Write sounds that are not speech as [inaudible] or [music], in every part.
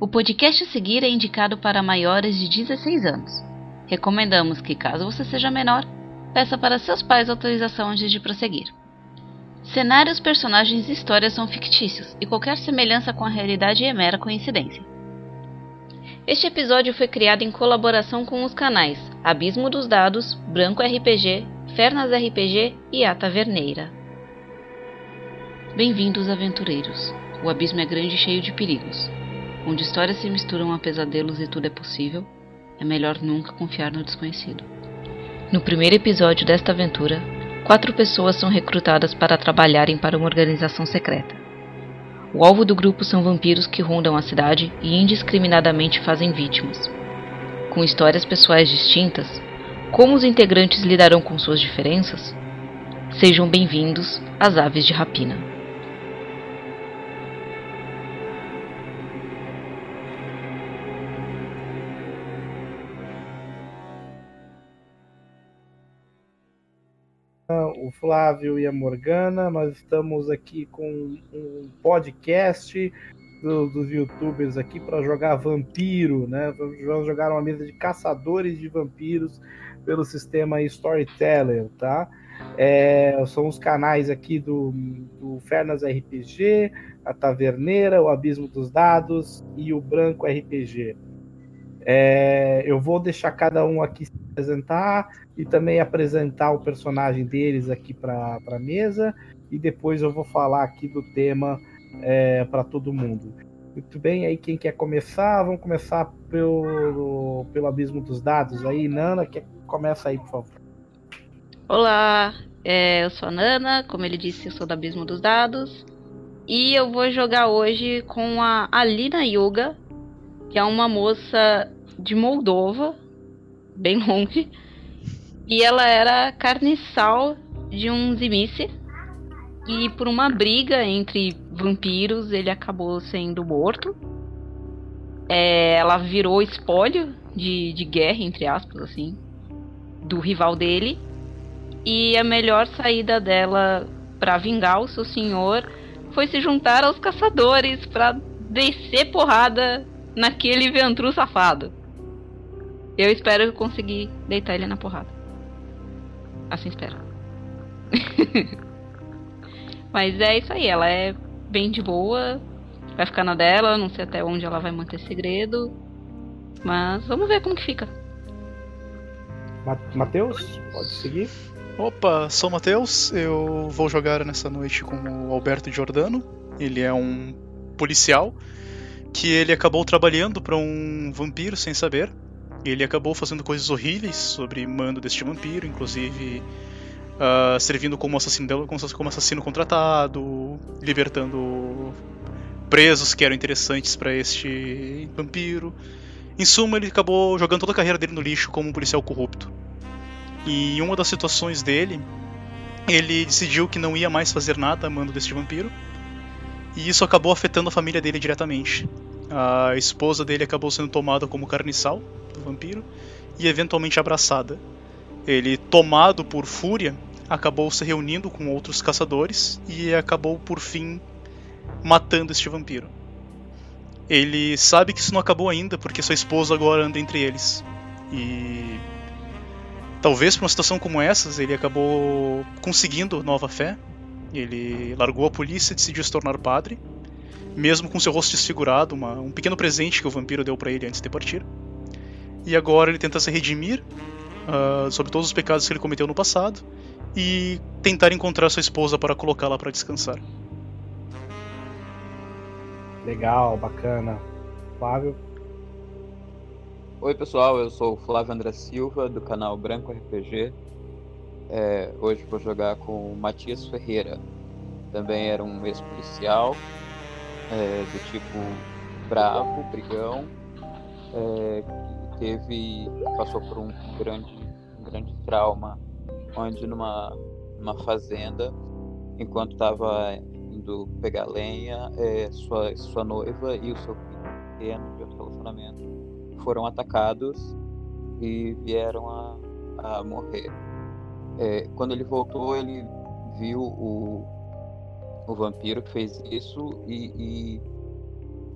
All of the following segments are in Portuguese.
O podcast a seguir é indicado para maiores de 16 anos. Recomendamos que, caso você seja menor, peça para seus pais autorização antes de prosseguir. Cenários, personagens e histórias são fictícios e qualquer semelhança com a realidade é mera coincidência. Este episódio foi criado em colaboração com os canais Abismo dos Dados, Branco RPG, Fernas RPG e A Taverneira. Bem-vindos, aventureiros. O abismo é grande e cheio de perigos. Onde histórias se misturam a pesadelos e tudo é possível, é melhor nunca confiar no desconhecido. No primeiro episódio desta aventura, quatro pessoas são recrutadas para trabalharem para uma organização secreta. O alvo do grupo são vampiros que rondam a cidade e indiscriminadamente fazem vítimas. Com histórias pessoais distintas, como os integrantes lidarão com suas diferenças? Sejam bem-vindos às Aves de Rapina. O Flávio e a Morgana. Nós estamos aqui com um podcast do, dos youtubers aqui para jogar vampiro, né? Vamos jogar uma mesa de caçadores de vampiros pelo sistema Storyteller, tá? É, são os canais aqui do, do Fernas RPG, a Taverneira, o Abismo dos Dados e o Branco RPG. É, eu vou deixar cada um aqui se apresentar e também apresentar o personagem deles aqui para a mesa e depois eu vou falar aqui do tema é, para todo mundo. Muito bem, aí quem quer começar? Vamos começar pelo, pelo abismo dos dados aí. Nana, que começa aí, por favor. Olá, é, eu sou a Nana, como ele disse, eu sou do Abismo dos Dados. E eu vou jogar hoje com a Alina Yoga, que é uma moça de Moldova, bem longe. E ela era carniçal de um Zimice. E por uma briga entre vampiros, ele acabou sendo morto. É, ela virou espólio de, de guerra, entre aspas, assim, do rival dele. E a melhor saída dela para vingar o seu senhor foi se juntar aos caçadores para descer porrada naquele ventru safado. Eu espero conseguir deitar ele na porrada. Assim espero. [laughs] Mas é isso aí, ela é bem de boa, vai ficar na dela, não sei até onde ela vai manter segredo. Mas vamos ver como que fica. Matheus, pode seguir. Opa, sou o Matheus, eu vou jogar nessa noite com o Alberto Giordano. Ele é um policial que ele acabou trabalhando para um vampiro sem saber. Ele acabou fazendo coisas horríveis sobre mando deste vampiro, inclusive uh, servindo como assassino, como assassino contratado, libertando presos que eram interessantes para este vampiro. Em suma, ele acabou jogando toda a carreira dele no lixo como um policial corrupto. E em uma das situações dele, ele decidiu que não ia mais fazer nada a mando deste vampiro e isso acabou afetando a família dele diretamente. A esposa dele acabou sendo tomada como carniçal do vampiro e eventualmente abraçada. Ele, tomado por fúria, acabou se reunindo com outros caçadores e acabou por fim matando este vampiro. Ele sabe que isso não acabou ainda porque sua esposa agora anda entre eles. E talvez por uma situação como essas ele acabou conseguindo nova fé ele largou a polícia e decidiu se tornar padre, mesmo com seu rosto desfigurado, uma, um pequeno presente que o vampiro deu para ele antes de partir. E agora ele tenta se redimir uh, sobre todos os pecados que ele cometeu no passado e tentar encontrar sua esposa para colocá-la para descansar. Legal, bacana. Flávio? Oi pessoal, eu sou o Flávio André Silva do canal Branco RPG é, hoje vou jogar com o Matias Ferreira. Também era um ex-policial, é, do tipo bravo, brigão, é, que teve, passou por um grande, um grande trauma, onde numa, numa fazenda, enquanto estava indo pegar lenha, é, sua, sua noiva e o seu filho pequeno de outro relacionamento foram atacados e vieram a, a morrer. É, quando ele voltou, ele viu o, o vampiro que fez isso e, e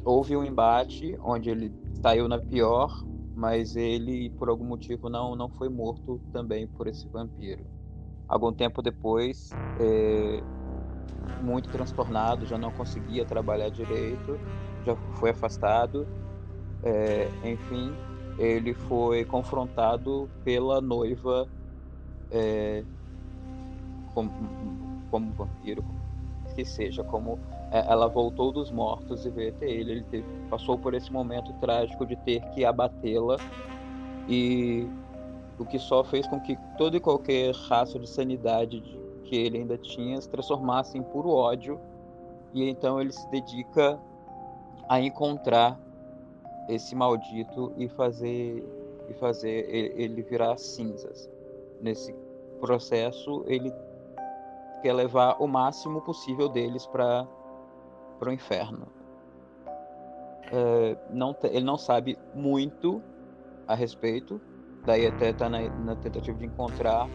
houve um embate onde ele saiu na pior, mas ele, por algum motivo, não, não foi morto também por esse vampiro. Algum tempo depois, é, muito transtornado, já não conseguia trabalhar direito, já foi afastado. É, enfim, ele foi confrontado pela noiva é, como, como vampiro, que seja, como é, ela voltou dos mortos e veio até ele. Ele teve, passou por esse momento trágico de ter que abatê-la e o que só fez com que todo e qualquer raça de sanidade que ele ainda tinha se transformasse em puro ódio e então ele se dedica a encontrar esse maldito e fazer e fazer ele virar cinzas. Nesse processo, ele quer levar o máximo possível deles para o inferno. É, não, ele não sabe muito a respeito, daí até está na, na, tentativa de encontrar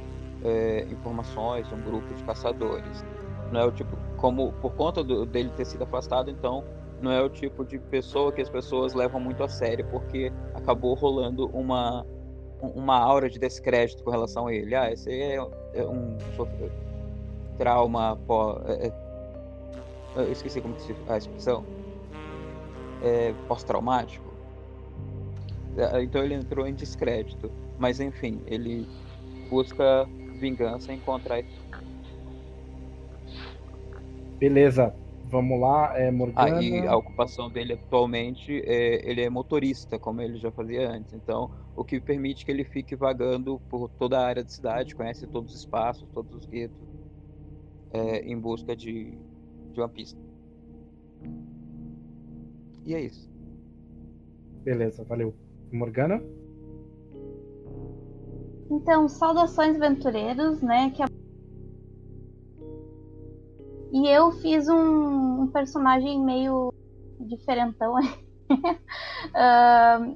é, informações, um grupo de caçadores. Não é o tipo, como por conta do, dele ter sido afastado, então não é o tipo de pessoa que as pessoas levam muito a sério, porque acabou rolando uma, uma aura de descrédito com relação a ele. Ah, esse é, é um trauma pó. É, é, eu esqueci como se a expressão. É, pós-traumático. É, então ele entrou em descrédito. Mas enfim, ele busca vingança e encontrar. Beleza. Vamos lá, é Morgana. Aí ah, a ocupação dele atualmente é ele é motorista, como ele já fazia antes. Então, o que permite que ele fique vagando por toda a área da cidade, conhece todos os espaços, todos os guetos, é, em busca de, de uma pista. E é isso. Beleza, valeu. Morgana? Então, saudações aventureiros, né? Que a e eu fiz um, um personagem meio diferentão. uh,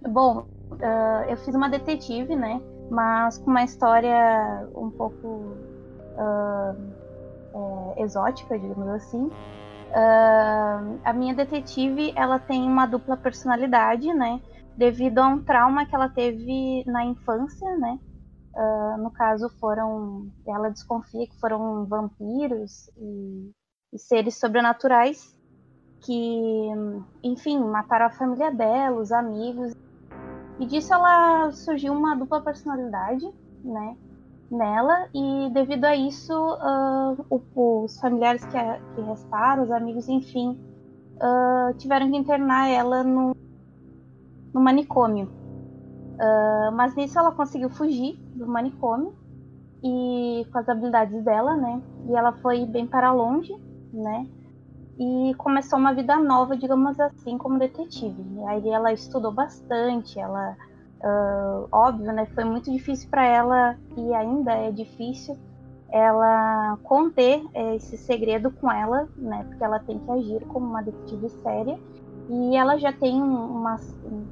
[laughs] bom, uh, eu fiz uma detetive, né? Mas com uma história um pouco uh, é, exótica, digamos assim. a minha detetive, ela tem uma dupla personalidade, né? Devido a um trauma que ela teve na infância, né? no caso, foram. Ela desconfia que foram vampiros e e seres sobrenaturais que, enfim, mataram a família dela, os amigos. E disso ela surgiu uma dupla personalidade, né, nela. E devido a isso, uh, os familiares que, que, restaram, os amigos, enfim, uh, tiveram que internar ela no, no manicômio. Uh, mas nisso ela conseguiu fugir do manicômio e com as habilidades dela, né? E ela foi bem para longe né? E começou uma vida nova, digamos assim, como detetive. Aí ela estudou bastante, ela, uh, óbvio, né? Foi muito difícil para ela e ainda é difícil ela conter esse segredo com ela, né? Porque ela tem que agir como uma detetive séria. E ela já tem uma,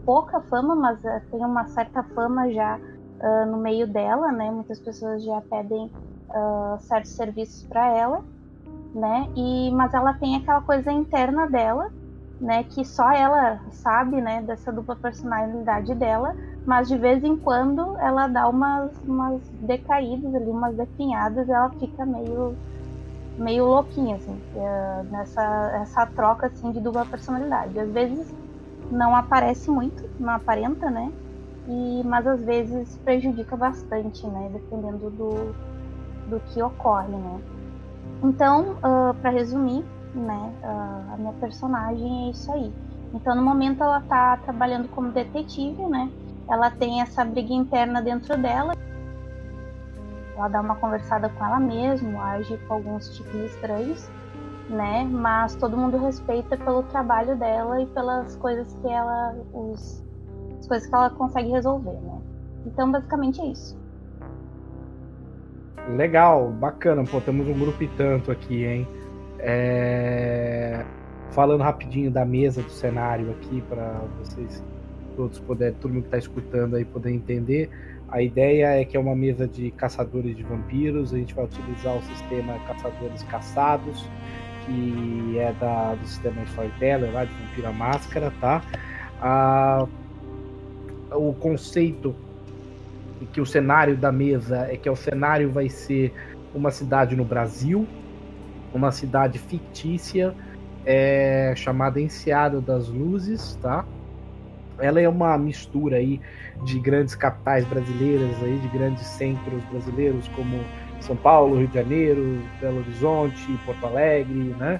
pouca fama, mas eh, tem uma certa fama já uh, no meio dela, né? Muitas pessoas já pedem uh, certos serviços para ela né? E mas ela tem aquela coisa interna dela, né? Que só ela sabe, né? Dessa dupla personalidade dela. Mas de vez em quando ela dá umas, umas decaídas ali, umas definhadas, ela fica meio meio louquinha assim, é, nessa essa troca assim de dupla personalidade. Às vezes não aparece muito, não aparenta, né? E, mas às vezes prejudica bastante, né? Dependendo do, do que ocorre, né? Então, uh, ah, para resumir, né, uh, a minha personagem é isso aí. Então, no momento ela tá trabalhando como detetive, né? Ela tem essa briga interna dentro dela. Ela dá uma conversada com ela mesma, age com alguns tipos estranhos, né? Mas todo mundo respeita pelo trabalho dela e pelas coisas que ela, os, as coisas que ela consegue resolver, né? Então, basicamente é isso. Legal, bacana. Pô, temos um grupo e tanto aqui, hein? É... Falando rapidinho da mesa do cenário aqui para vocês todos poderem, todo mundo que está escutando aí poder entender. A ideia é que é uma mesa de caçadores de vampiros. A gente vai utilizar o sistema caçadores caçados. que é da, do sistema Storyteller, lá de Vampira Máscara, tá? Ah, o conceito que o cenário da mesa é que o cenário vai ser uma cidade no Brasil, uma cidade fictícia é, chamada Enseada das Luzes, tá? Ela é uma mistura aí de grandes capitais brasileiras aí, de grandes centros brasileiros como São Paulo, Rio de Janeiro, Belo Horizonte, Porto Alegre, né?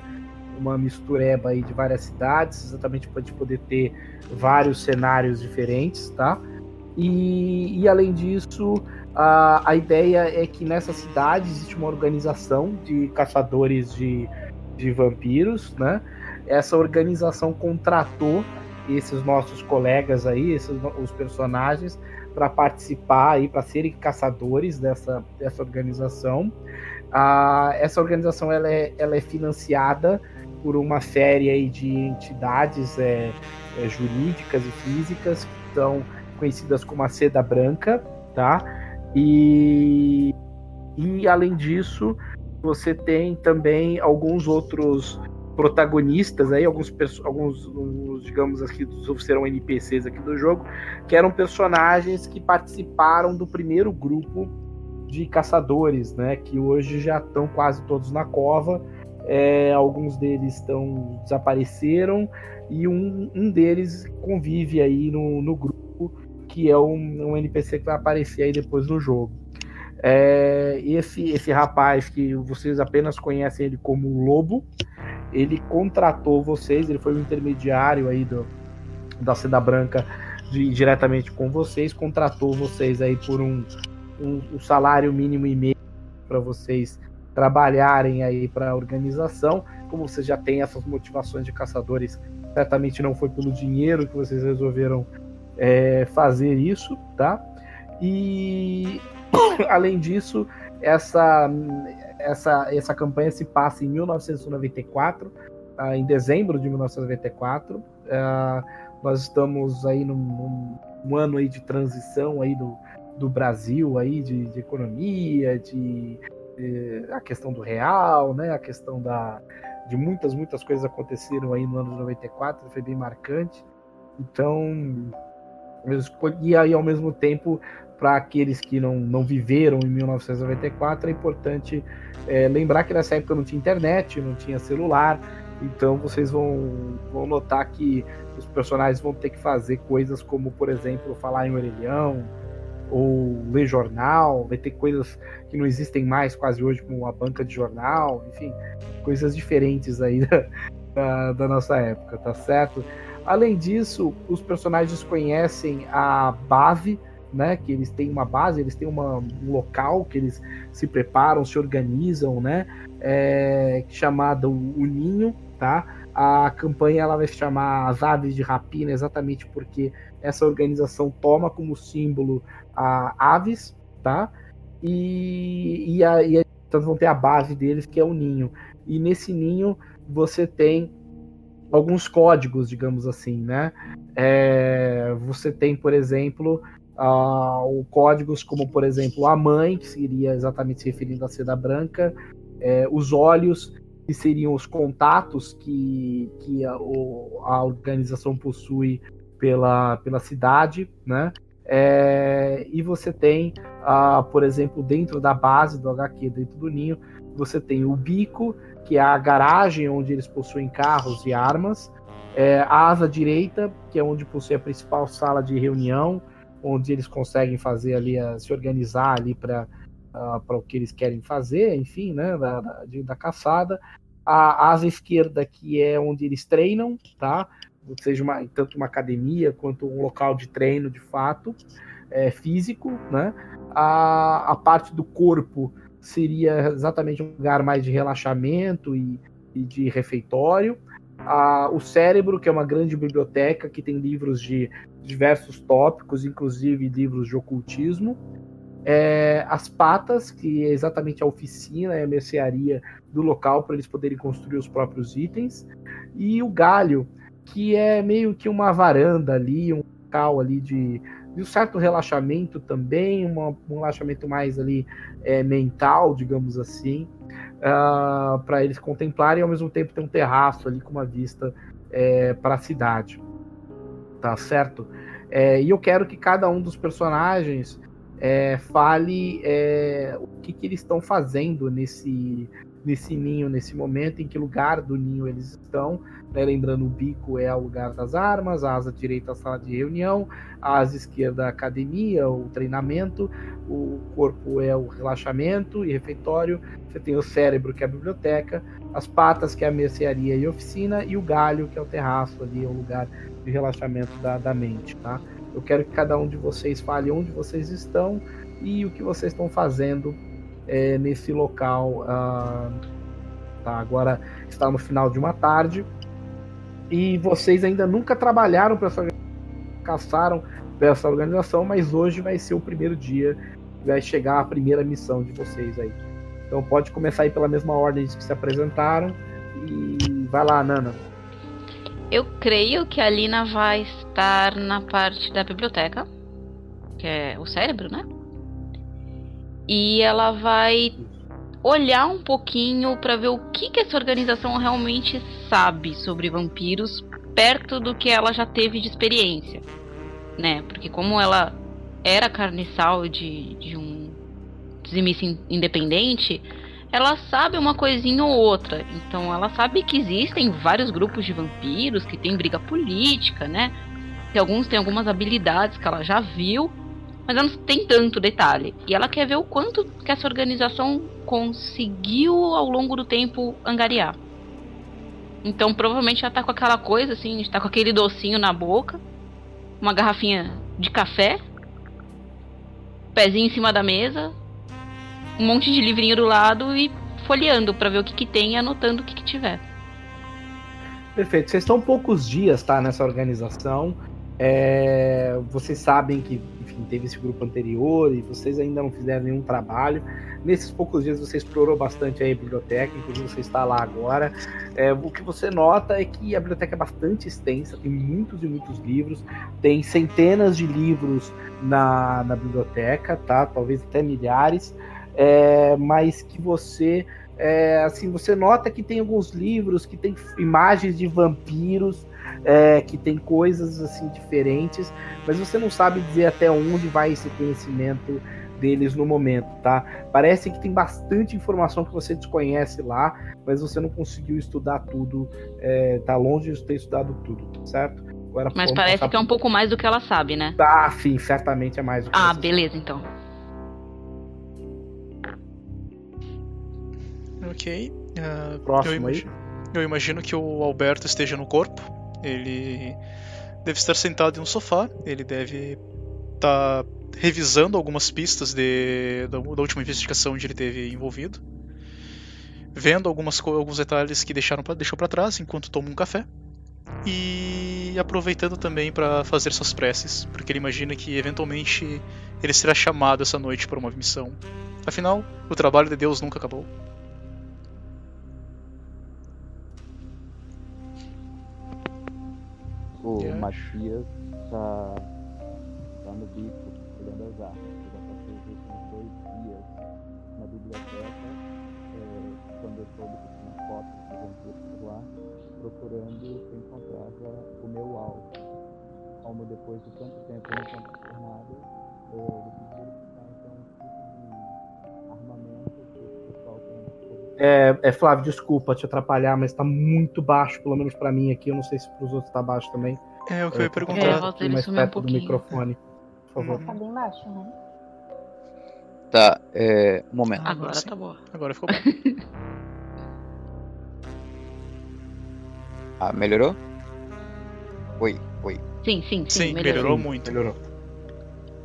Uma mistureba aí de várias cidades, exatamente para a gente poder ter vários cenários diferentes, tá? E, e além disso, a, a ideia é que nessa cidade existe uma organização de caçadores de, de vampiros, né? Essa organização contratou esses nossos colegas aí, esses os personagens, para participar aí, para serem caçadores dessa, dessa organização. Ah, essa organização ela é, ela é financiada por uma série aí de entidades é, é, jurídicas e físicas que estão conhecidas como a Seda Branca, tá? E, e além disso, você tem também alguns outros protagonistas aí, alguns, alguns, alguns digamos aqui, serão NPCs aqui do jogo, que eram personagens que participaram do primeiro grupo de caçadores, né? Que hoje já estão quase todos na cova. É, alguns deles estão desapareceram e um, um deles convive aí no, no grupo que é um, um NPC que vai aparecer aí depois no jogo. É, esse, esse rapaz que vocês apenas conhecem ele como Lobo, ele contratou vocês, ele foi o intermediário aí do, da Seda Branca de, diretamente com vocês, contratou vocês aí por um, um, um salário mínimo e meio para vocês trabalharem aí para a organização. Como vocês já têm essas motivações de caçadores, certamente não foi pelo dinheiro que vocês resolveram é, fazer isso, tá? E [coughs] além disso, essa, essa, essa campanha se passa em 1994, ah, em dezembro de 1994. Ah, nós estamos aí num, num, num, ano aí de transição aí do, do Brasil aí de, de economia, de, de, a questão do real, né? A questão da de muitas muitas coisas aconteceram aí no ano de 94, foi bem marcante. Então, e aí ao mesmo tempo para aqueles que não, não viveram em 1994, é importante é, lembrar que nessa época não tinha internet, não tinha celular, então vocês vão, vão notar que os personagens vão ter que fazer coisas como, por exemplo, falar em orelhão, ou ler jornal, vai ter coisas que não existem mais quase hoje, como a banca de jornal, enfim, coisas diferentes aí da, [laughs] da, da nossa época, tá certo? Além disso, os personagens conhecem a base né? Que eles têm uma base, eles têm uma, um local que eles se preparam, se organizam, né? É, chamado o Ninho, tá? A campanha ela vai se chamar as aves de rapina exatamente porque essa organização toma como símbolo a aves, tá? E, e, a, e então vão ter a base deles que é o ninho. E nesse ninho você tem alguns códigos, digamos assim, né? É, você tem, por exemplo, uh, códigos como, por exemplo, a mãe, que seria exatamente se referindo à seda branca, é, os olhos, que seriam os contatos que, que a, o, a organização possui pela, pela cidade, né? É, e você tem, uh, por exemplo, dentro da base do HQ, dentro do ninho, você tem o bico, que é a garagem onde eles possuem carros e armas, é, a asa direita, que é onde possui a principal sala de reunião, onde eles conseguem fazer ali, a, se organizar ali para uh, para o que eles querem fazer, enfim, né, da, da, da caçada. A asa esquerda, que é onde eles treinam, tá? Seja uma, tanto uma academia quanto um local de treino de fato, é, físico, né? A, a parte do corpo seria exatamente um lugar mais de relaxamento e, e de refeitório. A, o cérebro, que é uma grande biblioteca que tem livros de diversos tópicos, inclusive livros de ocultismo. É, as patas, que é exatamente a oficina e a mercearia do local para eles poderem construir os próprios itens. E o galho, que é meio que uma varanda ali, um local ali de, de um certo relaxamento também, uma, um relaxamento mais ali é, mental, digamos assim, uh, ah, para eles contemplarem e ao mesmo tempo ter um terraço ali com uma vista é, para a cidade. Tá certo? É, e eu quero que cada um dos personagens é, fale é, o que, que eles estão fazendo nesse, nesse ninho, nesse momento, em que lugar do ninho eles estão. Né? Lembrando, o bico é o lugar das armas, a asa direita a sala de reunião, a asa esquerda a academia, o treinamento, o corpo é o relaxamento e refeitório, você tem o cérebro, que é a biblioteca, as patas, que é a mercearia e oficina, e o galho, que é o terraço ali, é o lugar de relaxamento da, da mente, tá? Eu quero que cada um de vocês fale onde vocês estão e o que vocês estão fazendo é, nesse local. Ah, tá, agora está no final de uma tarde e vocês ainda nunca trabalharam para essa caçaram dessa organização, mas hoje vai ser o primeiro dia, vai chegar a primeira missão de vocês aí. Então pode começar aí pela mesma ordem que se apresentaram e vai lá, Nana. Eu creio que a Lina vai estar na parte da biblioteca, que é o cérebro, né? E ela vai olhar um pouquinho para ver o que, que essa organização realmente sabe sobre vampiros, perto do que ela já teve de experiência, né? Porque como ela era carniçal de, de um dizimista independente, ela sabe uma coisinha ou outra. Então ela sabe que existem vários grupos de vampiros, que tem briga política, né? Que alguns têm algumas habilidades que ela já viu, mas ela não tem tanto detalhe. E ela quer ver o quanto que essa organização conseguiu ao longo do tempo angariar. Então provavelmente ela tá com aquela coisa assim, está com aquele docinho na boca, uma garrafinha de café, pezinho em cima da mesa, um monte de livrinho do lado e folheando para ver o que, que tem e anotando o que, que tiver. Perfeito. Vocês estão poucos dias, tá, nessa organização. É, vocês sabem que, enfim, teve esse grupo anterior e vocês ainda não fizeram nenhum trabalho. Nesses poucos dias você explorou bastante a biblioteca, inclusive você está lá agora. É, o que você nota é que a biblioteca é bastante extensa, tem muitos e muitos livros, tem centenas de livros na, na biblioteca, tá? Talvez até milhares, é, mas que você é, assim você nota que tem alguns livros que tem imagens de vampiros é, que tem coisas assim diferentes, mas você não sabe dizer até onde vai esse conhecimento deles no momento, tá? Parece que tem bastante informação que você desconhece lá, mas você não conseguiu estudar tudo, é, tá longe de ter estudado tudo, certo? Agora, mas parece que é um pouco mais do que ela sabe, né? Ah, sim, certamente é mais do que Ah, beleza, sabe. então. Ok. Uh, Próximo eu imagino, aí. Eu imagino que o Alberto esteja no corpo. Ele deve estar sentado em um sofá, ele deve estar tá revisando algumas pistas de, da, da, última investigação onde ele teve envolvido, vendo algumas, alguns detalhes que deixaram pra, deixou para trás enquanto toma um café e aproveitando também para fazer suas preces, porque ele imagina que eventualmente ele será chamado essa noite para uma missão. Afinal, o trabalho de Deus nunca acabou. O yeah. Matias tá, tá no bico olhando as armas. Ele já passou os últimos dois dias na biblioteca, é, quando eu soube que tinha fotos de vampiros lá, procurando se encontrava o meu alvo. Como depois de tanto tempo eu não tinha por nada, eu é, é, Flávio, desculpa te atrapalhar, mas tá muito baixo, pelo menos para mim aqui. Eu não sei se pros outros tá baixo também. É, o que eu ia perguntar. É, um mais perto um do microfone, por favor. Tá bem baixo, né? Tá, é. Um momento. Agora, Agora tá boa. Agora ficou bom. ah, melhorou? Oi, oi. Sim, sim, sim. Sim, melhorou, melhorou muito. Melhorou.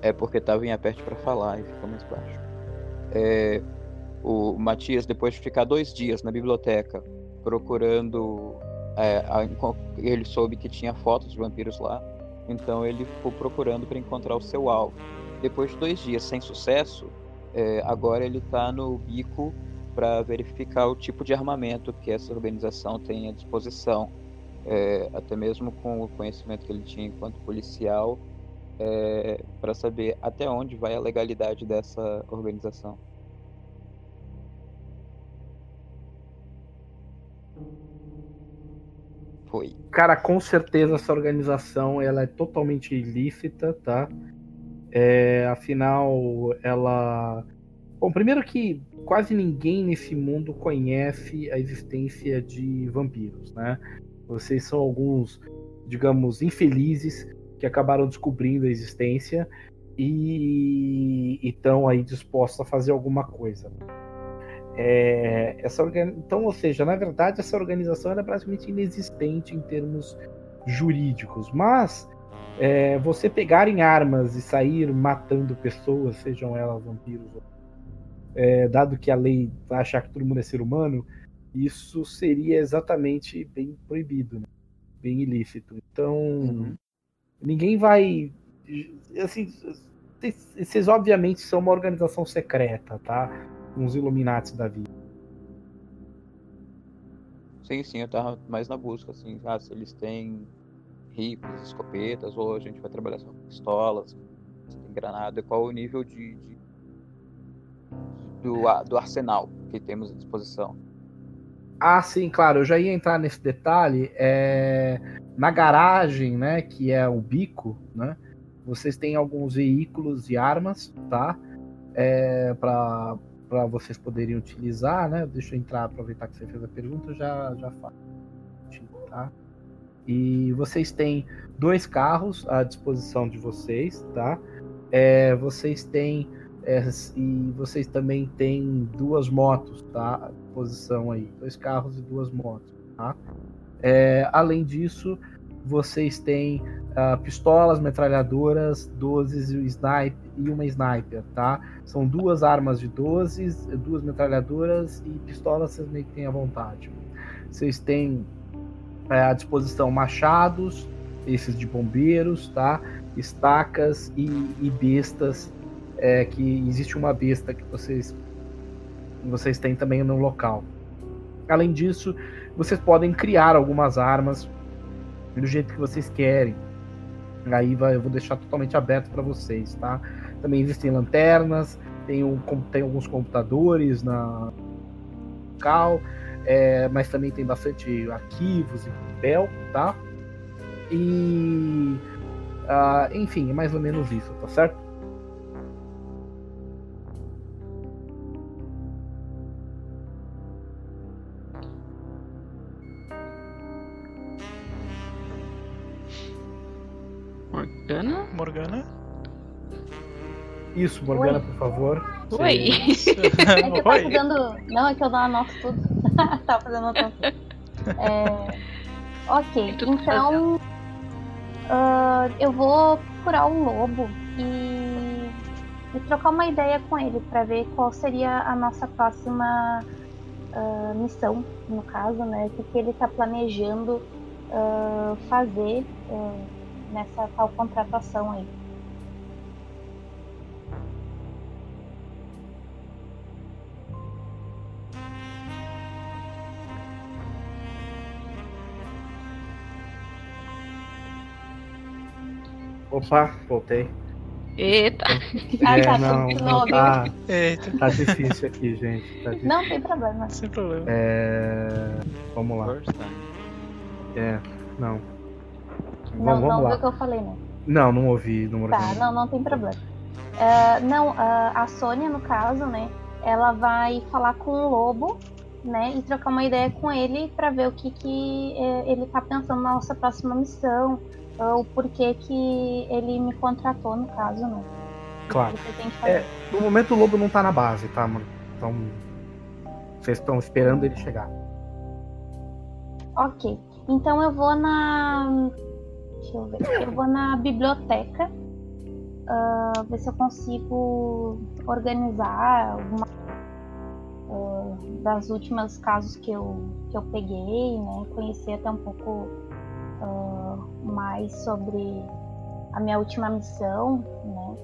É porque tava em aperte para falar e ficou mais baixo. É, o Matias, depois de ficar dois dias na biblioteca procurando. É, ele soube que tinha fotos de vampiros lá, então ele ficou procurando para encontrar o seu alvo. Depois de dois dias sem sucesso, é, agora ele está no bico para verificar o tipo de armamento que essa organização tem à disposição. É, até mesmo com o conhecimento que ele tinha enquanto policial, é, para saber até onde vai a legalidade dessa organização. Foi. Cara, com certeza essa organização ela é totalmente ilícita, tá? É, afinal, ela. Bom, primeiro que quase ninguém nesse mundo conhece a existência de vampiros, né? Vocês são alguns, digamos, infelizes que acabaram descobrindo a existência e estão aí dispostos a fazer alguma coisa. É, essa organ... Então, ou seja, na verdade, essa organização é praticamente inexistente em termos jurídicos, mas é, você pegar em armas e sair matando pessoas, sejam elas vampiros, é, dado que a lei vai achar que todo mundo é ser humano, isso seria exatamente bem proibido, né? bem ilícito. Então, uhum. ninguém vai. Assim, vocês obviamente são uma organização secreta, tá? Uns Illuminati da vida. Sim, sim, eu tava mais na busca, assim, ah, se eles têm rifles, escopetas, ou a gente vai trabalhar só com pistolas, se tem granada, qual o nível de, de do, do arsenal que temos à disposição. Ah, sim, claro. Eu já ia entrar nesse detalhe. É... Na garagem, né, que é o bico, né, vocês têm alguns veículos e armas, tá? É, para vocês poderem utilizar, né? Deixa eu entrar, aproveitar que você fez a pergunta, já já falo, tá? E vocês têm dois carros à disposição de vocês, tá? É, vocês têm é, e vocês também têm duas motos, tá? À disposição aí, dois carros e duas motos, tá? É, além disso, vocês têm uh, pistolas, metralhadoras, 12 e, sniper, e uma sniper, tá? São duas armas de 12, duas metralhadoras e pistolas vocês meio que têm à vontade. Vocês têm é, à disposição machados, esses de bombeiros, tá? Estacas e, e bestas é, que existe uma besta que vocês vocês têm também no local. Além disso, vocês podem criar algumas armas do jeito que vocês querem. Aí vai, eu vou deixar totalmente aberto para vocês, tá? Também existem lanternas, tem, um, tem alguns computadores na local, é, mas também tem bastante arquivos e papel, tá? E uh, enfim, é mais ou menos isso, tá certo? Morgana? Morgana? Isso, Morgana, Oi. por favor. Oi. [laughs] É que eu tava fazendo. Não, é que eu não anoto tudo. [laughs] tava fazendo anotação. É... Ok, então. Uh, eu vou procurar o lobo e, e trocar uma ideia com ele para ver qual seria a nossa próxima uh, missão, no caso, né? O que, que ele está planejando uh, fazer nessa tal contratação aí. Opa, voltei. Eita. Ah, é, tá, não, não tá, Eita. tá difícil aqui, gente. Tá difícil. Não tem problema. Sem problema. É... Vamos lá. É, não. Não, Vamos, não vamos viu lá. o que eu falei, né? Não, não ouvi. Não Tá, não, não tem problema. Ah, não, ah, a Sônia, no caso, né? Ela vai falar com o Lobo, né? E trocar uma ideia com ele para ver o que, que eh, ele tá pensando na nossa próxima missão. O porquê que ele me contratou, no caso, né? Claro. É, no momento o lobo não tá na base, tá, mano? Então. Vocês estão esperando ele chegar. Ok. Então eu vou na. Deixa eu ver. Eu vou na biblioteca. ah, ver se eu consigo organizar alguma ah, das últimas casos que eu, que eu peguei, né? Conhecer até um pouco ah, mais sobre a minha última missão, né?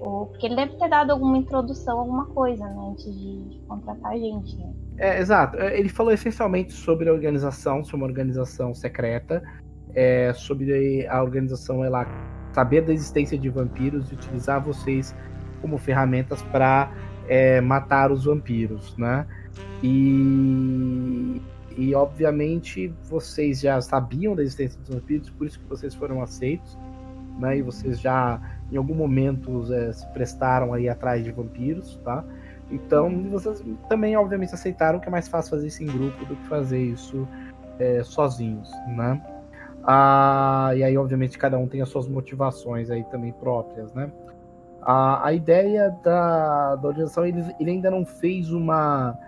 Ou, porque ele deve ter dado alguma introdução, alguma coisa, né? Antes de, de contratar a gente. Né? É, exato. É, Ele falou essencialmente sobre a organização, sobre uma organização secreta, é, sobre a organização ela saber da existência de vampiros e utilizar vocês como ferramentas para é, matar os vampiros, né? E, e obviamente vocês já sabiam da existência dos vampiros, por isso que vocês foram aceitos, né? E vocês já em algum momento é, se prestaram aí atrás de vampiros, tá? Então vocês também obviamente aceitaram que é mais fácil fazer isso em grupo do que fazer isso é, sozinhos, né? Ah, e aí obviamente cada um tem as suas motivações aí também próprias, né? A, a ideia da, da organização, ele, ele ainda não fez uma,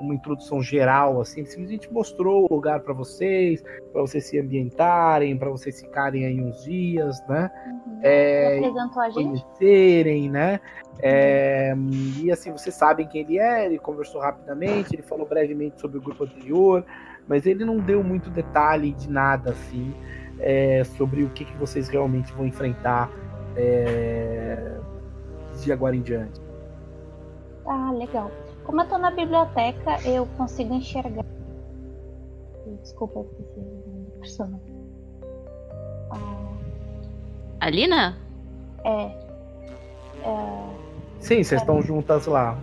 uma introdução geral, assim, simplesmente mostrou o lugar para vocês, para vocês se ambientarem, para vocês ficarem aí uns dias, né? Uhum. É, apresentou a gente? conhecerem, né? É, e assim, vocês sabem quem ele é, ele conversou rapidamente, ele falou brevemente sobre o grupo anterior, mas ele não deu muito detalhe de nada, assim, é, sobre o que, que vocês realmente vão enfrentar é, de agora em diante. Ah, legal. Como eu tô na biblioteca, eu consigo enxergar. Desculpa, eu esqueci o nome da personagem. Ah, Alina? é. é. Sim, vocês estão juntas lá.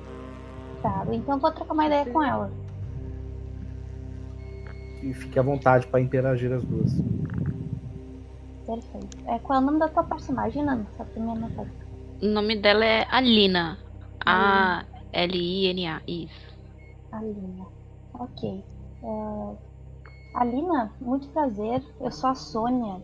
Tá, então eu vou trocar uma ideia com ela. E fique à vontade para interagir as duas. Perfeito. É, qual é o nome da tua personagem, Nando? Só pra me anotar. O nome dela é Alina. A-L-I-N-A. Isso. Alina. Ok. É, Alina, muito prazer. Eu sou a Sônia.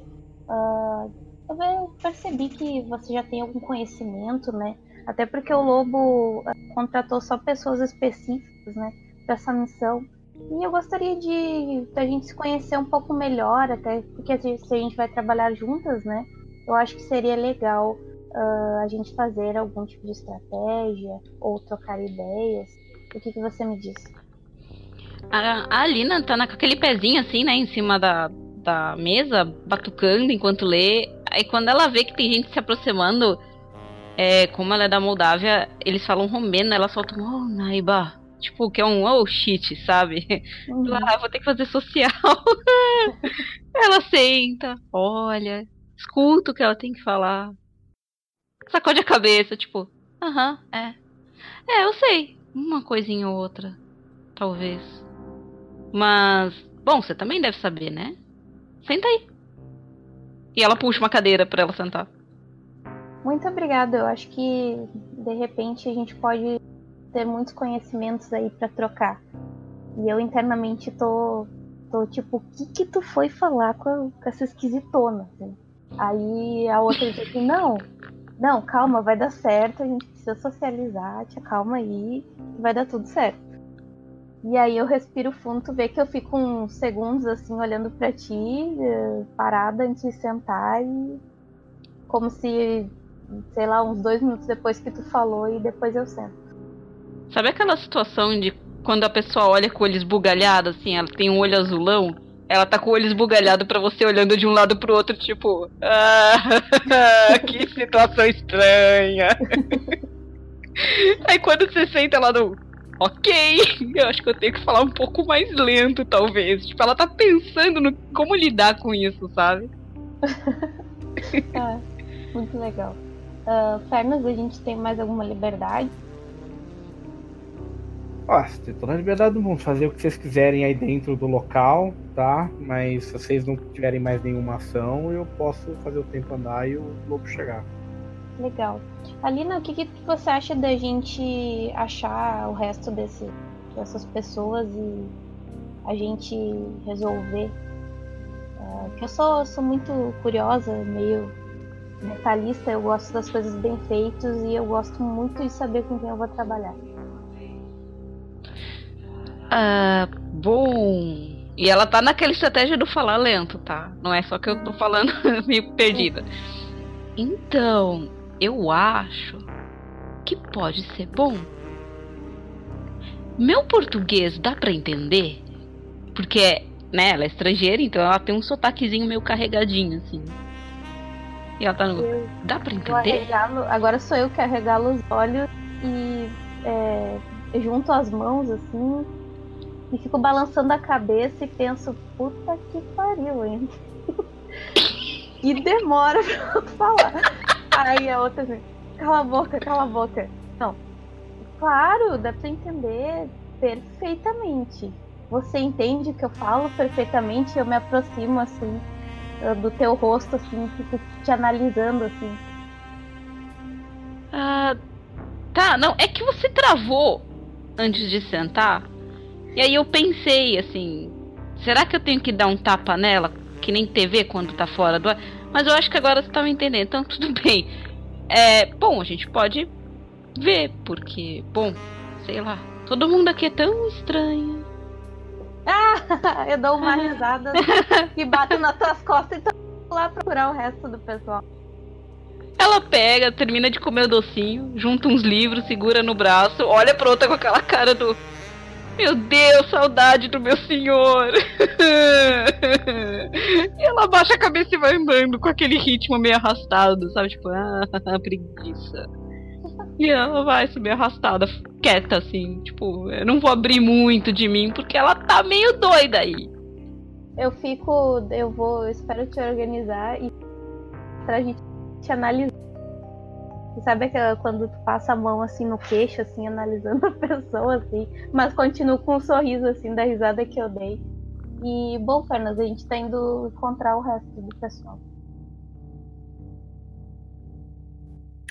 Ah, eu percebi que você já tem algum conhecimento, né? Até porque o Lobo ah, contratou só pessoas específicas, né? Para essa missão. E eu gostaria de da gente se conhecer um pouco melhor, até porque se a gente vai trabalhar juntas, né? Eu acho que seria legal ah, a gente fazer algum tipo de estratégia ou trocar ideias. O que, que você me diz? A, a Alina tá na- com aquele pezinho assim, né, em cima da, da mesa, batucando enquanto lê. Aí quando ela vê que tem gente se aproximando, é, como ela é da Moldávia, eles falam romeno, ela solta um oh, Naiba. Tipo, que é um oh shit, sabe? Uhum. Ah, vou ter que fazer social. [laughs] ela senta, olha, escuta o que ela tem que falar. Sacode a cabeça, tipo, aham, é. É, eu sei. Uma coisinha ou outra. Talvez. Mas, bom, você também deve saber, né? Senta aí. E ela puxa uma cadeira pra ela sentar. Muito obrigada. Eu acho que de repente a gente pode ter muitos conhecimentos aí pra trocar. E eu internamente tô, tô tipo, o que que tu foi falar com, a- com essa esquisitona? assim? Aí a outra diz assim, não, não, calma, vai dar certo, a gente precisa socializar, te acalma aí, vai dar tudo certo. E aí eu respiro fundo, tu vê que eu fico uns segundos assim olhando pra ti, eh, parada antes de sentar e como se sei lá, uns dois minutos depois que tu falou e depois eu sento. Sabe aquela situação de quando a pessoa olha com o olho esbugalhado, assim, ela tem um olho azulão? Ela tá com o olho esbugalhado pra você olhando de um lado pro outro, tipo, ah, [laughs] que situação estranha. Aí quando você senta ela no, ok, eu acho que eu tenho que falar um pouco mais lento, talvez. Tipo, ela tá pensando no como lidar com isso, sabe? [laughs] Ah, muito legal. Ah, Fernas, a gente tem mais alguma liberdade? Ó, você tem toda a liberdade do mundo, fazer o que vocês quiserem aí dentro do local, tá? Mas se vocês não tiverem mais nenhuma ação, eu posso fazer o tempo andar e o lobo chegar. Legal. Alina, o que, que você acha da gente achar o resto desse, dessas pessoas e a gente resolver? Porque eu sou, sou muito curiosa, meio detalhista, eu gosto das coisas bem feitas e eu gosto muito de saber com quem eu vou trabalhar. Ah, bom. E ela tá naquela estratégia do falar lento, tá? Não é só que eu tô falando [laughs] meio perdida. Então, eu acho que pode ser bom. Meu português dá pra entender? Porque, né, ela é estrangeira, então ela tem um sotaquezinho meio carregadinho, assim. E ela tá no. Dá pra entender? arregalo, agora sou eu que arregalo os olhos e é, junto as mãos assim e fico balançando a cabeça e penso, puta que pariu, hein? [laughs] E demora [laughs] pra eu falar. Aí a outra assim, cala a boca, cala a boca. Não. Claro, dá pra entender perfeitamente. Você entende o que eu falo perfeitamente, eu me aproximo assim do teu rosto, assim, fico te analisando assim. Ah, tá, não, é que você travou antes de sentar. E aí eu pensei assim, será que eu tenho que dar um tapa nela? Que nem TV quando tá fora do ar? Mas eu acho que agora você tá me entendendo, então [laughs] tudo bem. É, bom, a gente pode ver, porque, bom, sei lá, todo mundo aqui é tão estranho. Ah, [laughs] eu dou uma [laughs] risada e bato nas tuas costas e tô lá procurar o resto do pessoal. Ela pega, termina de comer o docinho, junta uns livros, segura no braço, olha pra outra com aquela cara do. Meu Deus, saudade do meu senhor! [laughs] e ela baixa a cabeça e vai andando com aquele ritmo meio arrastado, sabe? Tipo, ah, [laughs] preguiça. E ela vai subir arrastada, quieta, assim. Tipo, eu não vou abrir muito de mim porque ela tá meio doida aí. Eu fico. Eu vou. Eu espero te organizar e. pra gente te analisar. sabe aquela quando tu passa a mão assim no queixo, assim, analisando [laughs] a pessoa, assim, mas continuo com um sorriso assim da risada que eu dei. E, bom, Fernas, a gente tá indo encontrar o resto do pessoal.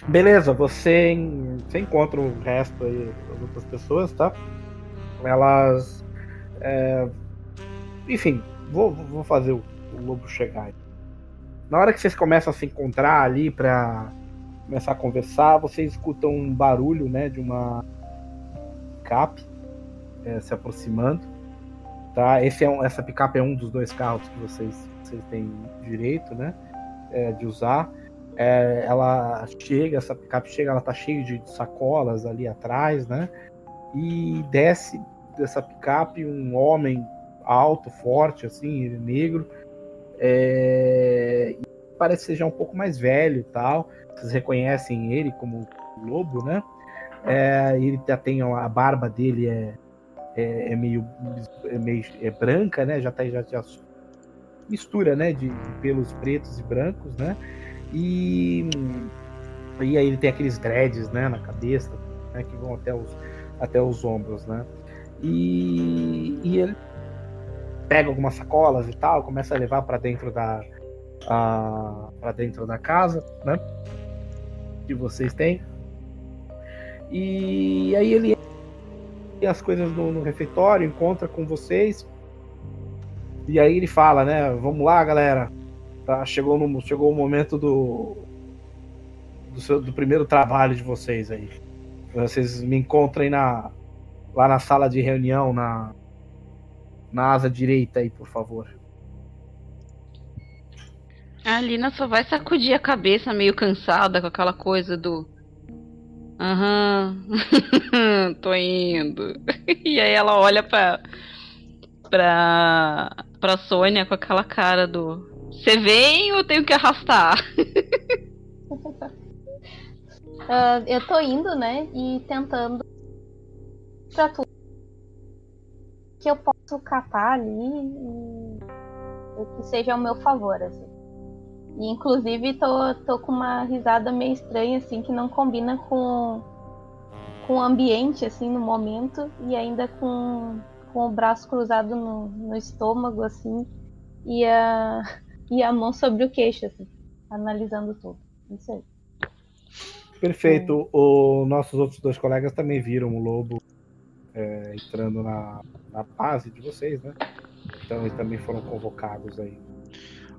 Beleza, você, você encontra o resto aí das outras pessoas, tá? Elas. É, enfim, vou, vou fazer o, o lobo chegar aí. Na hora que vocês começam a se encontrar ali pra começar a conversar, vocês escutam um barulho, né, de uma picape é, se aproximando. Tá? Esse é um, essa picape é um dos dois carros que vocês, vocês têm direito, né, é, de usar. É, ela chega, essa picape chega, ela tá cheia de sacolas ali atrás, né? E desce dessa picape um homem alto, forte, assim, negro, é... Parece ser já um pouco mais velho tal. Vocês reconhecem ele como lobo, né? É, ele já tem a barba dele é, é, é meio, é meio é branca, né? Já tá já, já mistura, né? De, de, pelos pretos e brancos, né? E e aí ele tem aqueles dreads, né? Na cabeça, né, que vão até os até os ombros, né? E, e ele pega algumas sacolas e tal, começa a levar para dentro da para dentro da casa, né? Que vocês têm. E aí ele e as coisas no, no, refeitório, encontra com vocês. E aí ele fala, né? Vamos lá, galera. Tá, chegou, no, chegou o momento do do, seu, do primeiro trabalho de vocês aí. Vocês me encontrem na lá na sala de reunião na na asa direita aí, por favor. A Lina só vai sacudir a cabeça meio cansada com aquela coisa do. Aham, [laughs] tô indo. [laughs] e aí ela olha pra. pra. pra Sônia com aquela cara do. Você vem ou tenho que arrastar? uh, [laughs] eu tô indo, né? E tentando. pra tudo que eu posso catar ali e que seja ao meu favor, assim. E inclusive tô, tô com uma risada meio estranha, assim, que não combina com, com o ambiente, assim, no momento, e ainda com, com o braço cruzado no, no estômago, assim, e a, [laughs] e a mão sobre o queixo, assim, analisando tudo. Isso aí. Perfeito. É. Os nossos outros dois colegas também viram o lobo é, entrando na, na base de vocês, né? Então eles também foram convocados aí.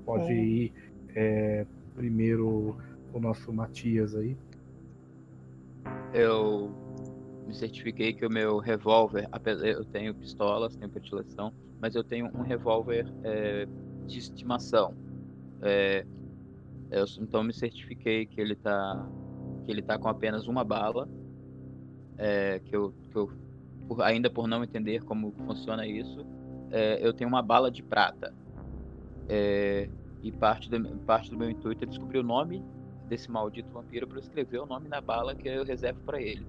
Pode é. ir é, primeiro o nosso Matias aí. Eu me certifiquei que o meu revólver, eu tenho pistolas, tenho predileção, mas eu tenho um revólver é, de estimação. É, eu, então me certifiquei que ele tá que ele tá com apenas uma bala, é, que, eu, que eu por, ainda por não entender como funciona isso, é, eu tenho uma bala de prata. É, e parte do, parte do meu intuito é descobrir o nome desse maldito vampiro para escrever o nome na bala que eu reservo para ele.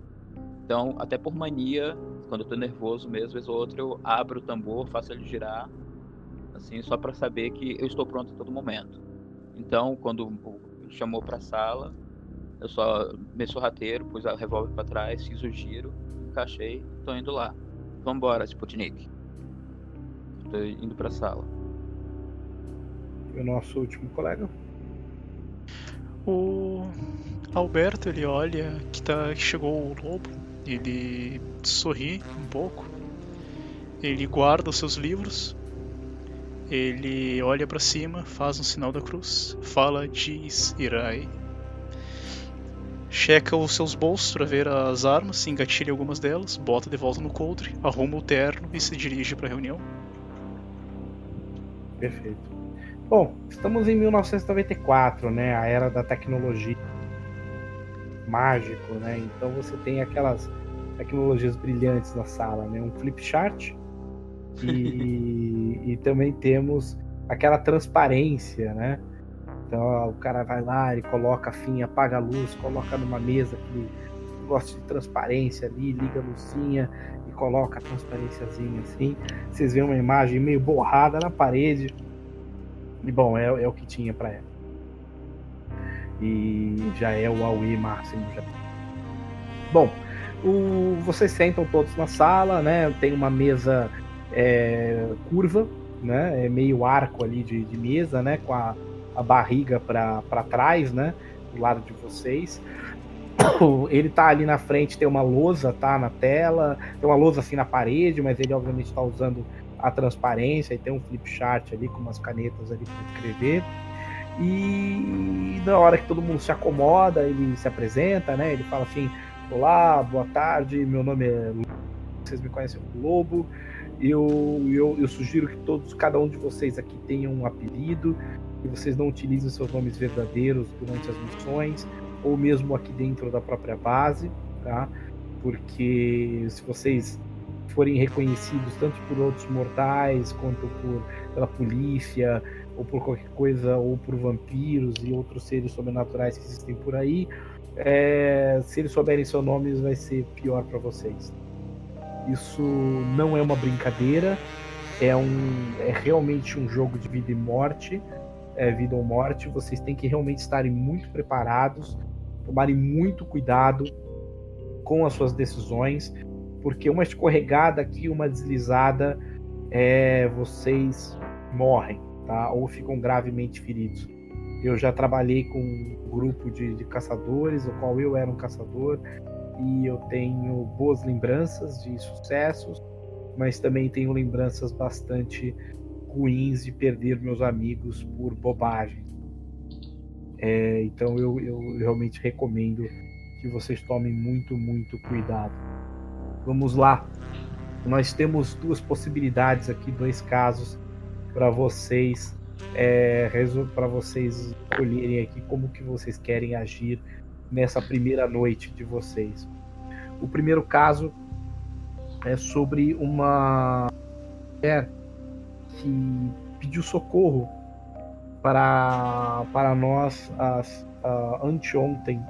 Então, até por mania, quando eu tô nervoso mesmo, vez ou outra eu abro o tambor, faço ele girar, assim, só para saber que eu estou pronto a todo momento. Então, quando chamou pra sala, eu só me sorrateiro, pus a revólver pra trás, fiz o giro, encaixei, tô indo lá. Vambora, Sputnik. Tô indo pra sala. E o nosso último colega? O Alberto ele olha que, tá, que chegou o lobo, ele sorri um pouco, ele guarda os seus livros, ele olha para cima, faz um sinal da cruz, fala diz Irai. Checa os seus bolsos para ver as armas, engatilha algumas delas, bota de volta no coldre, arruma o terno e se dirige para a reunião. Perfeito. Bom, estamos em 1994, né? A era da tecnologia mágico, né? Então você tem aquelas tecnologias brilhantes na sala, né? Um flip chart e, [laughs] e também temos aquela transparência, né? Então o cara vai lá, ele coloca a fim, apaga a luz, coloca numa mesa que gosta de transparência ali, liga a luzinha e coloca a transparênciazinha assim. Vocês veem uma imagem meio borrada na parede. E bom, é, é o que tinha para ela. E já é o Aui máximo já. Bom, o, vocês sentam todos na sala, né? Tem uma mesa é, curva, né? É meio arco ali de, de mesa, né? Com a, a barriga para trás, né? Do lado de vocês. [coughs] Ele tá ali na frente, tem uma lousa, tá? Na tela, tem uma lousa assim na parede, mas ele obviamente está usando a transparência e tem um flip chart ali com umas canetas ali para escrever. E na hora que todo mundo se acomoda, ele se apresenta, né? Ele fala assim: Olá, boa tarde, meu nome é vocês me conhecem como Lobo. Eu, eu, eu sugiro que todos, cada um de vocês aqui tenha um apelido, que vocês não utilizem seus nomes verdadeiros durante as missões, ou mesmo aqui dentro da própria base, tá? Porque se vocês forem reconhecidos tanto por outros mortais quanto por pela polícia ou por qualquer coisa ou por vampiros e outros seres sobrenaturais que existem por aí é, se eles souberem seu nome vai ser pior para vocês isso não é uma brincadeira, é, um, é realmente um jogo de vida e morte, é vida ou morte. Vocês têm que realmente estarem muito preparados, tomarem muito cuidado com as suas decisões, porque uma escorregada aqui, uma deslizada, é, vocês morrem, tá? Ou ficam gravemente feridos. Eu já trabalhei com um grupo de, de caçadores, o qual eu era um caçador, e eu tenho boas lembranças de sucessos, mas também tenho lembranças bastante ruins de perder meus amigos por bobagem. É, então eu, eu realmente recomendo que vocês tomem muito, muito cuidado. Vamos lá. Nós temos duas possibilidades aqui, dois casos para vocês é, para vocês escolherem aqui como que vocês querem agir nessa primeira noite de vocês. O primeiro caso é sobre uma mulher que pediu socorro para, para nós as, uh, anteontem.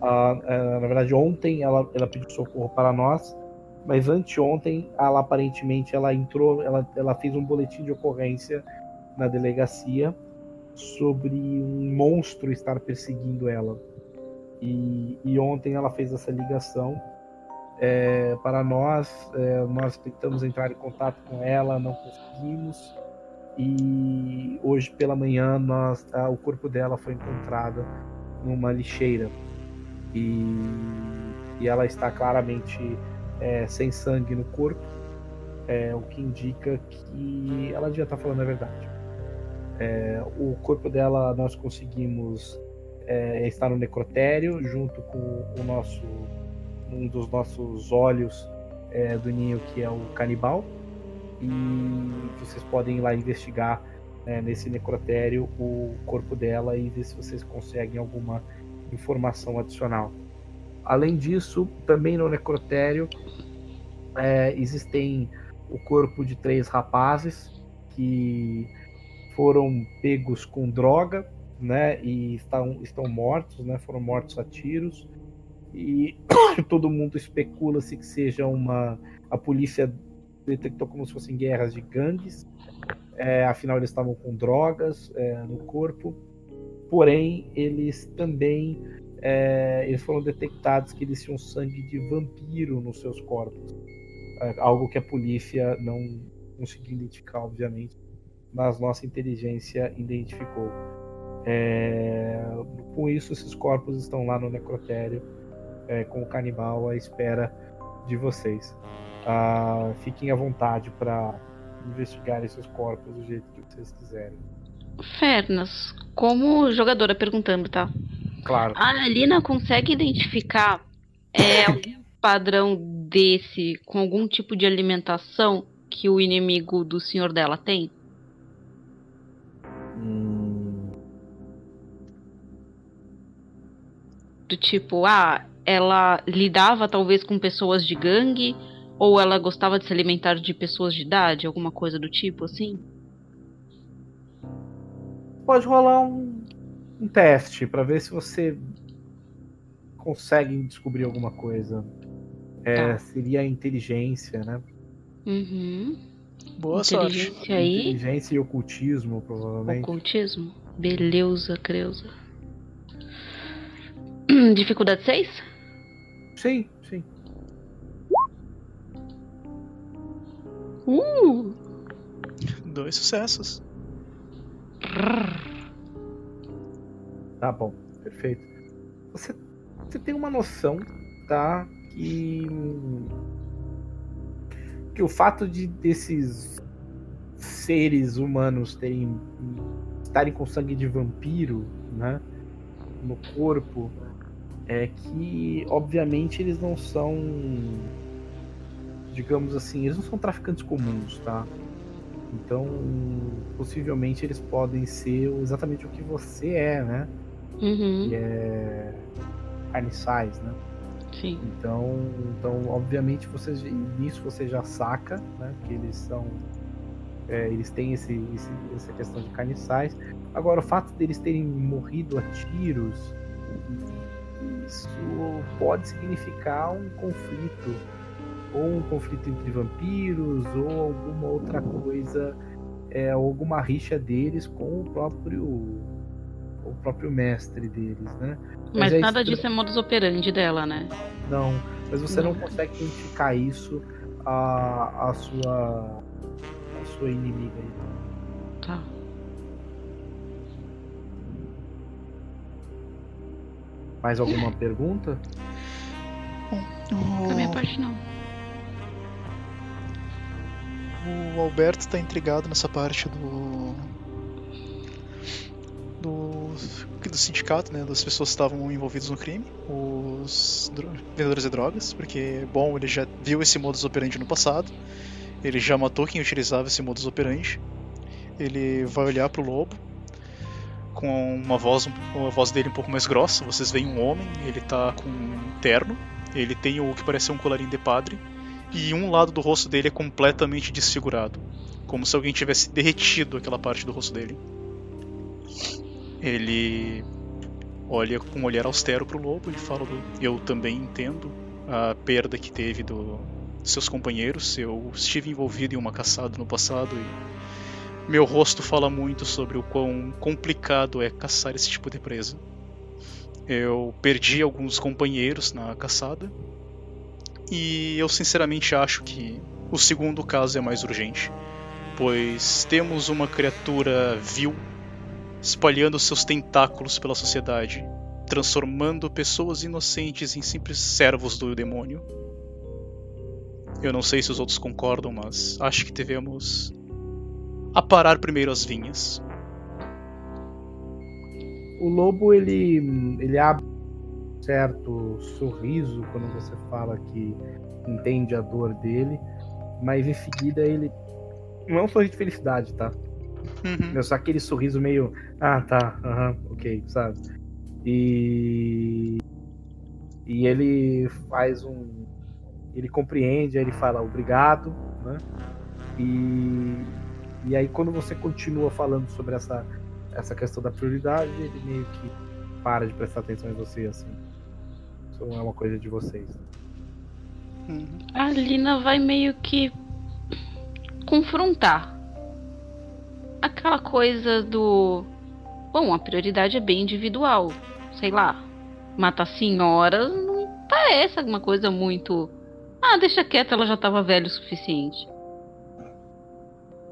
Uh, na verdade, ontem ela, ela pediu socorro para nós, mas anteontem ela aparentemente ela entrou, ela, ela fez um boletim de ocorrência na delegacia sobre um monstro estar perseguindo ela. E, e ontem ela fez essa ligação é, para nós. É, nós tentamos entrar em contato com ela, não conseguimos. E hoje pela manhã nós, a, o corpo dela foi encontrado numa lixeira. E, e ela está claramente é, sem sangue no corpo, é, o que indica que ela devia estar falando a verdade. É, o corpo dela nós conseguimos é, no necrotério, junto com o nosso um dos nossos olhos é, do ninho, que é o canibal. E vocês podem ir lá investigar é, nesse necrotério o corpo dela e ver se vocês conseguem alguma informação adicional. Além disso, também no necrotério é, existem o corpo de três rapazes que foram pegos com droga né? E estão, estão mortos, né? Foram mortos a tiros. E [coughs] todo mundo especula-se que seja uma. A polícia detectou como se fossem guerras de gangues. É, afinal, eles estavam com drogas é, no corpo. Porém, eles também é, eles foram detectados que eles tinham sangue de vampiro nos seus corpos. É, algo que a polícia não conseguiu identificar, obviamente, mas nossa inteligência identificou. É, com isso, esses corpos estão lá no necrotério é, com o canibal à espera de vocês. Ah, fiquem à vontade para investigar esses corpos do jeito que vocês quiserem. Fernas, como jogadora perguntando, tá? Claro. A Alina consegue identificar é, [coughs] algum padrão desse com algum tipo de alimentação que o inimigo do senhor dela tem? Hum, Do tipo, ah, ela lidava talvez com pessoas de gangue ou ela gostava de se alimentar de pessoas de idade, alguma coisa do tipo assim? pode rolar um, um teste para ver se você consegue descobrir alguma coisa. É, Tá. Seria a inteligência, né? Uhum. Boa sorte. Inteligência aí. Inteligência e ocultismo, provavelmente. Ocultismo. Beleza, Creuza. [clears throat] Dificuldade 6? Sim, sim. Uh! Dois sucessos. Tá bom, perfeito. Você, você tem uma noção, tá? Que. Que o fato de desses seres humanos terem. estarem com sangue de vampiro, né? No corpo, é que, obviamente, eles não são. Digamos assim, eles não são traficantes comuns, tá? Então, possivelmente eles podem ser exatamente o que você é, né? Uhum. que é carniçais, né? Sim. Então, então obviamente você nisso você já saca, né? Que eles são é, eles têm esse, esse- essa questão de carniçais. Agora o fato deles terem morrido a tiros isso pode significar um conflito ou um conflito entre vampiros ou alguma outra coisa é, alguma rixa deles com o próprio o próprio mestre deles, né? Mas é nada disso é modus operandi dela, né? Não, mas você não Não. consegue identificar isso a, a sua a sua inimiga. Tá. Mais alguma pergunta? Da minha parte, não. O Alberto tá intrigado nessa parte do. do. do sindicato, né? Das pessoas que estavam envolvidas no crime, os dro- vendedores de drogas, porque, bom, ele já viu esse modus operandi no passado, ele já matou quem utilizava esse modus operandi. Ele vai olhar pro lobo com uma voz, uma voz dele um pouco mais grossa. Vocês veem um homem, ele tá com um terno, ele tem o que parece um colarinho de padre e um lado do rosto dele é completamente desfigurado, como se alguém tivesse derretido aquela parte do rosto dele. Ele olha com um olhar austero pro lobo e fala: do, Eu também entendo a perda que teve do, dos seus companheiros. Eu estive envolvido em uma caçada no passado e meu rosto fala muito sobre o quão complicado é caçar esse tipo de presa. Eu perdi alguns companheiros na caçada e eu sinceramente acho que o segundo caso é mais urgente, pois temos uma criatura vil espalhando seus tentáculos pela sociedade, transformando pessoas inocentes em simples servos do demônio. Eu não sei se os outros concordam, mas acho que devemos aparar primeiro as vinhas. O lobo ele ele abre um certo sorriso quando você fala que entende a dor dele, mas em seguida ele não é um sorriso de felicidade, tá? Uhum. É só aquele sorriso meio. Ah, tá, aham, ok, sabe? E. E ele faz um. Ele compreende, aí ele fala obrigado, né? E. E aí quando você continua falando sobre essa, essa questão da prioridade, ele meio que para de prestar atenção em você, assim. Isso não é uma coisa de vocês. A Lina vai meio que confrontar. Aquela coisa do. Bom, a prioridade é bem individual. Sei lá. Matar senhoras não parece alguma coisa muito. Ah, deixa quieta, ela já tava velha o suficiente.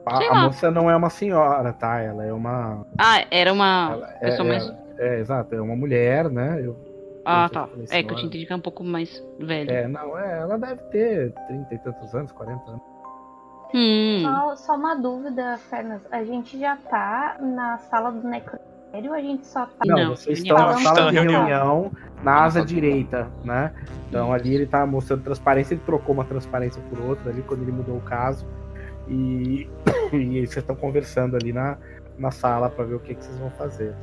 A, a moça não é uma senhora, tá? Ela é uma. Ah, era uma ela pessoa é, mais. É, é, exato, é uma mulher, né? Eu, ah, tá. É que eu tinha entendido que é um pouco mais velha. É, não, é, ela deve ter 30 e tantos anos, 40 anos. Hum. Só, só uma dúvida, Fernas. A gente já tá na sala do necrotério ou a gente só tá. Não, Não, vocês estão na sala de reunião. reunião, na asa direita, né? Então ali ele tá mostrando transparência, ele trocou uma transparência por outra ali quando ele mudou o caso. E, [coughs] e vocês estão conversando ali na, na sala pra ver o que, que vocês vão fazer.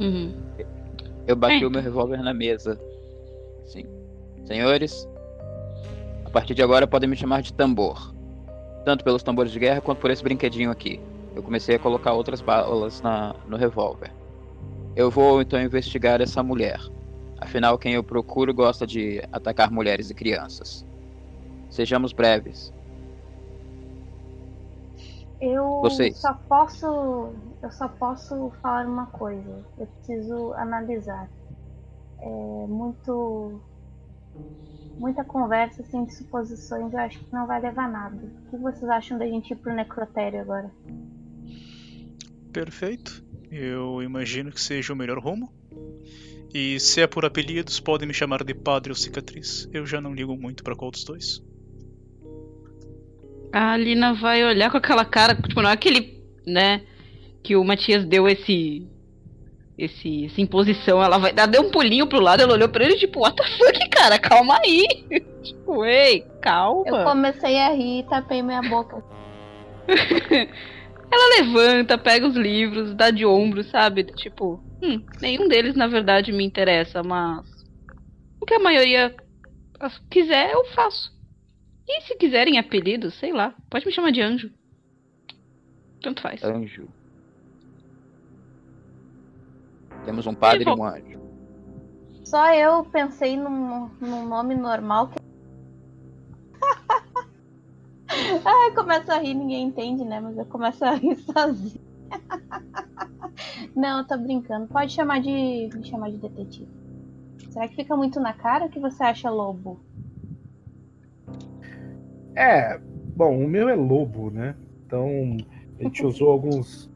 Uhum. Eu bati É. o meu revólver na mesa. Sim. Senhores, a partir de agora podem me chamar de tambor. Tanto pelos tambores de guerra quanto por esse brinquedinho aqui. Eu comecei a colocar outras balas na, no revólver. Eu vou então investigar essa mulher. Afinal, quem eu procuro gosta de atacar mulheres e crianças. Sejamos breves. Eu Vocês. só posso. Eu só posso falar uma coisa. Eu preciso analisar. É muito. Muita conversa assim de suposições, eu acho que não vai levar nada. O que vocês acham da gente ir pro necrotério agora? Perfeito. Eu imagino que seja o melhor rumo. E se é por apelidos, podem me chamar de Padre ou Cicatriz. Eu já não ligo muito pra qual dos dois. A Alina vai olhar com aquela cara, tipo, não é aquele, né, que o Matias deu esse, esse, essa imposição, ela vai dar, deu um pulinho pro lado, ela olhou pra ele, tipo, what the fuck, cara, calma aí. [laughs] tipo, ei, calma. Eu comecei a rir e tapei minha boca. [laughs] Ela levanta, pega os livros, dá de ombro, sabe? Tipo, hum, nenhum deles na verdade me interessa, mas o que a maioria quiser, eu faço. E se quiserem apelidos, sei lá, pode me chamar de anjo. Tanto faz. Anjo. Temos um padre e um anjo. Só eu pensei num, num nome normal que. Ai, [laughs] começa a rir, ninguém entende, né? Mas eu começo a rir [laughs] sozinho. Não, eu tô brincando. Pode chamar de. me chamar de detetive. Será que fica muito na cara o que você acha, lobo? É, bom, o meu é lobo, né? Então a gente [laughs] usou alguns,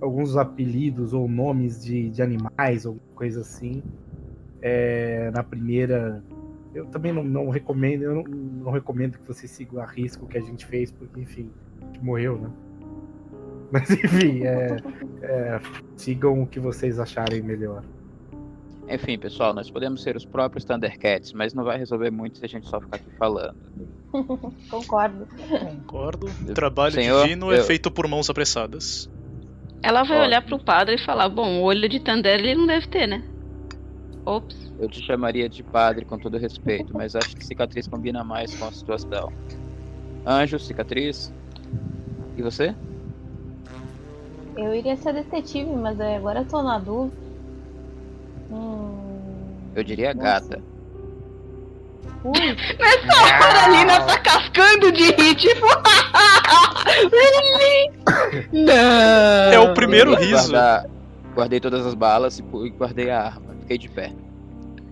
alguns apelidos ou nomes de, de animais, ou coisa assim. É, na primeira. Eu também não, não recomendo, eu não, não recomendo que você siga a risco que a gente fez, porque enfim, a gente morreu, né? Mas [laughs] enfim, é, é, sigam o que vocês acharem melhor. Enfim, pessoal, nós podemos ser os próprios Thundercats, mas não vai resolver muito se a gente só ficar aqui falando. [laughs] Concordo. Concordo. O trabalho Senhor, divino é eu- feito por mãos apressadas. Ela vai Ó. olhar pro padre e falar: Bom, o olho de Tandera ele não deve ter, né? Ops. Eu te chamaria de padre com todo respeito, mas acho que cicatriz combina mais com a situação. Anjo, cicatriz. E você? Eu iria ser detetive, mas é, agora eu tô na dúvida. Hum. Eu diria Nossa. gata. Ui, Nessa hora a Alina tá cascando de rir, tipo. [laughs] Não. É o primeiro Eu riso. guardar- Guardei todas as balas e guardei a arma. Fiquei de pé.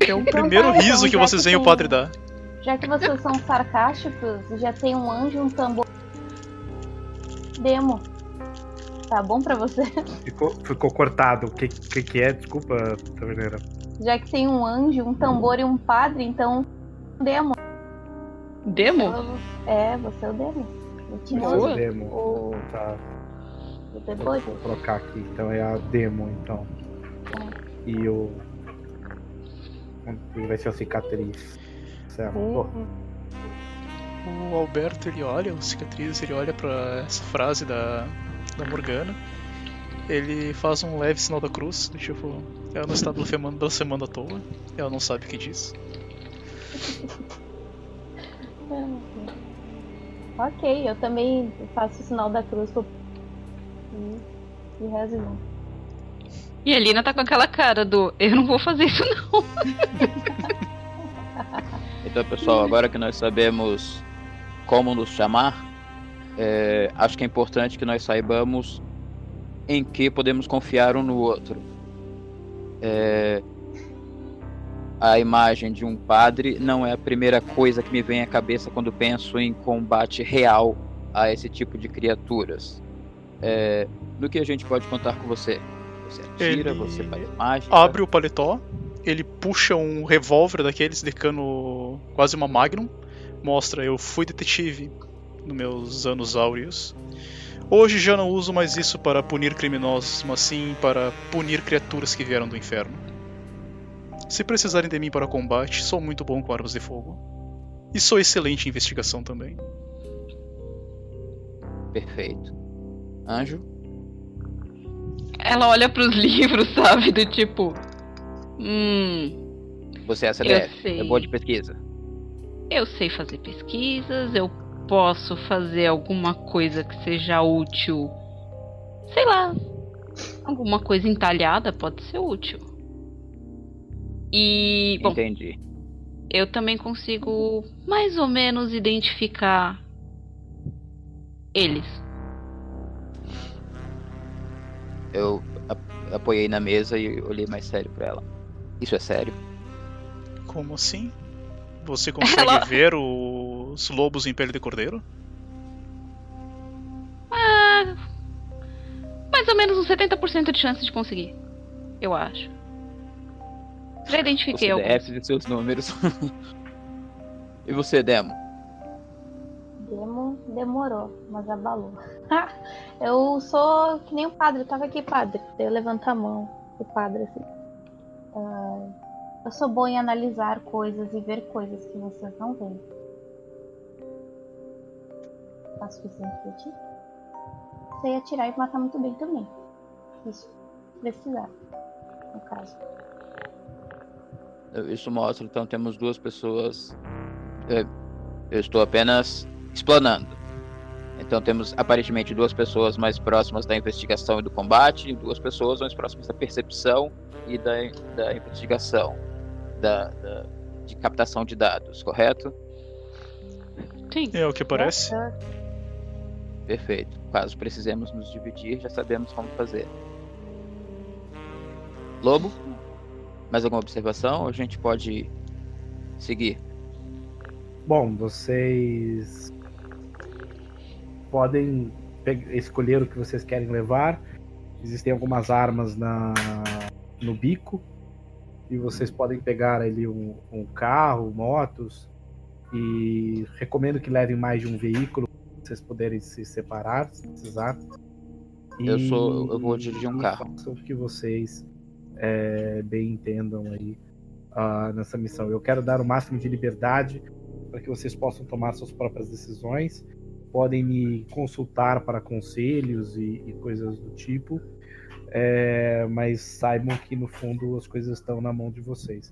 É o Então primeiro tá, então, riso que vocês que veem o padre dar. já que vocês são sarcásticos, já tem um anjo e um tambor. Demo. Tá bom pra você? Ficou, ficou cortado. O que, que, que é? Desculpa, Taverneira. Já que tem um anjo, um tambor e um padre, então. Demo. Demo? É, você é o demo. Eu te Boa. mostro Demo. o, Tá, o vou, depois. vou colocar aqui. Então é a demo, então. E o. E vai ser a cicatriz. Certo. Uhum. O Alberto ele olha, o cicatriz, ele olha pra essa frase da, da Morgana. Ele faz um leve sinal da cruz, do tipo, ela não está blasfemando, blasfemando à toa, ela não sabe o que diz. [laughs] Ok, eu também faço o sinal da cruz pro... e, e rezo junto. E a Alina tá com aquela cara do: Eu não vou fazer isso, não. Então, pessoal, agora que nós sabemos como nos chamar, é, acho que é importante que nós saibamos em que podemos confiar um no outro. É, a imagem de um padre não é a primeira coisa que me vem à cabeça quando penso em combate real a esse tipo de criaturas. É, no que a gente pode contar com você? Você atira, Ele você faz mágica. Abre o paletó, ele puxa um revólver daqueles de cano quase uma Magnum. Mostra, eu fui detetive nos meus anos áureos. Hoje já não uso mais isso para punir criminosos, mas sim para punir criaturas que vieram do inferno. Se precisarem de mim para combate, sou muito bom com armas de fogo. E sou excelente em investigação também. Perfeito. Anjo? Ela olha pros [laughs] livros, sabe? Do tipo. Hum. Você é CDF, sei. é boa de pesquisa. Eu sei fazer pesquisas, eu posso fazer alguma coisa que seja útil. Sei lá. Alguma coisa entalhada pode ser útil. E. Bom, Entendi. eu também consigo mais ou menos identificar eles. Eu ap- apoiei na mesa e olhei mais sério pra ela. Isso é sério? Como assim? Você [laughs] consegue Ela- ver os lobos em pele de cordeiro? Ah, mais ou menos uns 70% de chance de conseguir. Eu acho. Já identifiquei Você alguns. DF e seus números. [laughs] e você, Demo? Demo demorou, mas abalou. [laughs] eu sou que nem o padre, eu tava aqui, padre. Eu levanto a mão, o padre assim. Ah, eu sou bom em analisar coisas e ver coisas que vocês não veem. Tá suficiente pra ti? Sei atirar e matar muito bem também. Isso. Precisar. No caso. Isso mostra, então temos duas pessoas. é, Eu estou apenas explanando. Então temos aparentemente duas pessoas mais próximas da investigação e do combate, e duas pessoas mais próximas da percepção e da, da investigação, da, da- de captação de dados, correto? Sim. É o que parece. Perfeito. Caso precisemos nos dividir, já sabemos como fazer. Lobo? Mais alguma observação? A gente pode seguir? Bom, vocês podem escolher o que vocês querem levar. Existem algumas armas na, no bico e vocês podem pegar ali um, um carro, motos e recomendo que levem mais de um veículo vocês poderem se separar se precisar. Eu sou- eu vou dirigir um e carro. O que vocês é, bem entendam aí ah, nessa missão. Eu quero dar o máximo de liberdade para que vocês possam tomar suas próprias decisões. Podem me consultar para conselhos e, e coisas do tipo, É, mas saibam que no fundo as coisas estão na mão de vocês.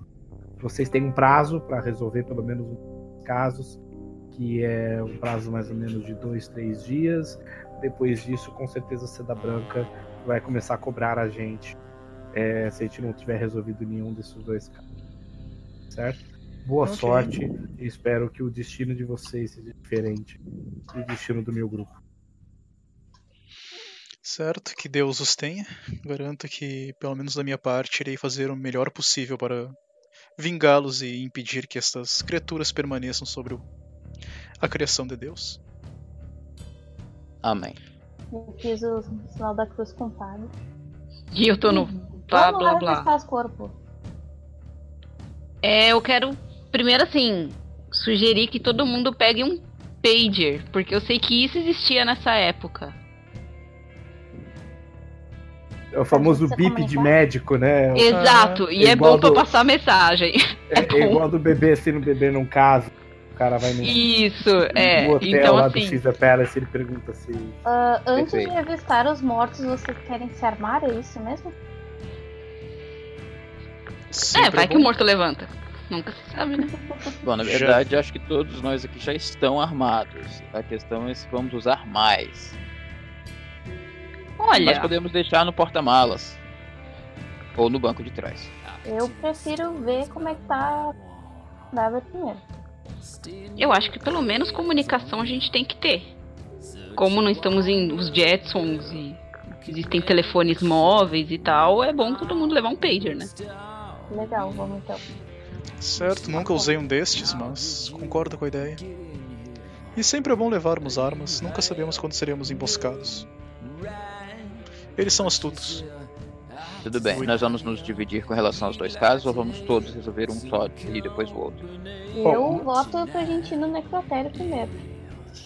Vocês têm um prazo para resolver pelo menos um casos, que é um prazo mais ou menos de dois, três dias. Depois disso, com certeza, a Seda Branca vai começar a cobrar a gente é, se a gente não tiver resolvido nenhum desses dois casos. Certo? Boa Ok. sorte e espero que o destino de vocês seja diferente do destino do meu grupo. Certo, que Deus os tenha. Garanto que, pelo menos da minha parte, irei fazer o melhor possível para vingá-los e impedir que estas criaturas permaneçam sobre o- a criação de Deus. Amém. Eu fiz o sinal da cruz com o padre. E eu tô no blá Vamos blá lá blá. revistar os corpos. É, eu quero primeiro assim sugerir que todo mundo pegue um pager, porque eu sei que isso existia nessa época. É o famoso bip de médico, né? Exato, e é é igual bom pra do- passar mensagem. [laughs] É, bom. é igual do bebê se no bebê não casa. O cara vai no, Isso, é. no hotel Então lá do assim, Caesar Palace ele pergunta se. Ah, antes de revistar os mortos, vocês querem se armar? É isso mesmo? é, Sempre vai que o morto levanta. Nunca se sabe, né? [laughs] Bom, na Já- verdade, acho que todos nós aqui já estão armados. A questão é se vamos usar mais. Mas Olha, podemos deixar no porta-malas. Ou no banco de trás. Eu prefiro ver como é que tá o cadáver primeiro. Eu acho que pelo menos comunicação a gente tem que ter. como não estamos em os Jetsons e existem telefones móveis e tal, é bom todo mundo levar um pager, né? Legal, vamos então. Certo, nunca usei um destes, mas concordo com a ideia. E sempre é bom levarmos armas, nunca sabemos quando seremos emboscados. Eles são astutos. Tudo bem, nós vamos nos dividir com relação aos dois casos ou vamos todos resolver um só e depois o outro? Eu voto pra gente ir no necrotério primeiro.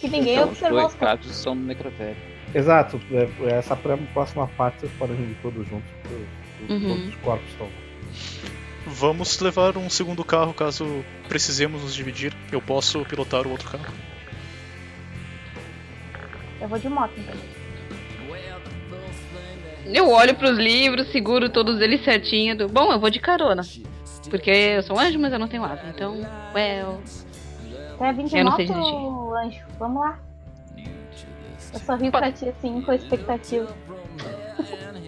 Que ninguém então, os observou dois os casos são no necrotério. Exato, é- essa pra- próxima parte vocês podem ir todos juntos. porque Uhum. Todos os corpos estão. Vamos levar um segundo carro caso precisemos nos dividir. Eu posso pilotar o outro carro. Eu vou de moto então. Eu olho pros livros, seguro todos eles certinho. Do... Bom, eu vou de carona. Porque eu sou um anjo, mas eu não tenho asa. Então, well. Quer vir de Eu não moto, sei dirigir. Anjo? Vamos lá. Eu sorri pra ti assim, com expectativa.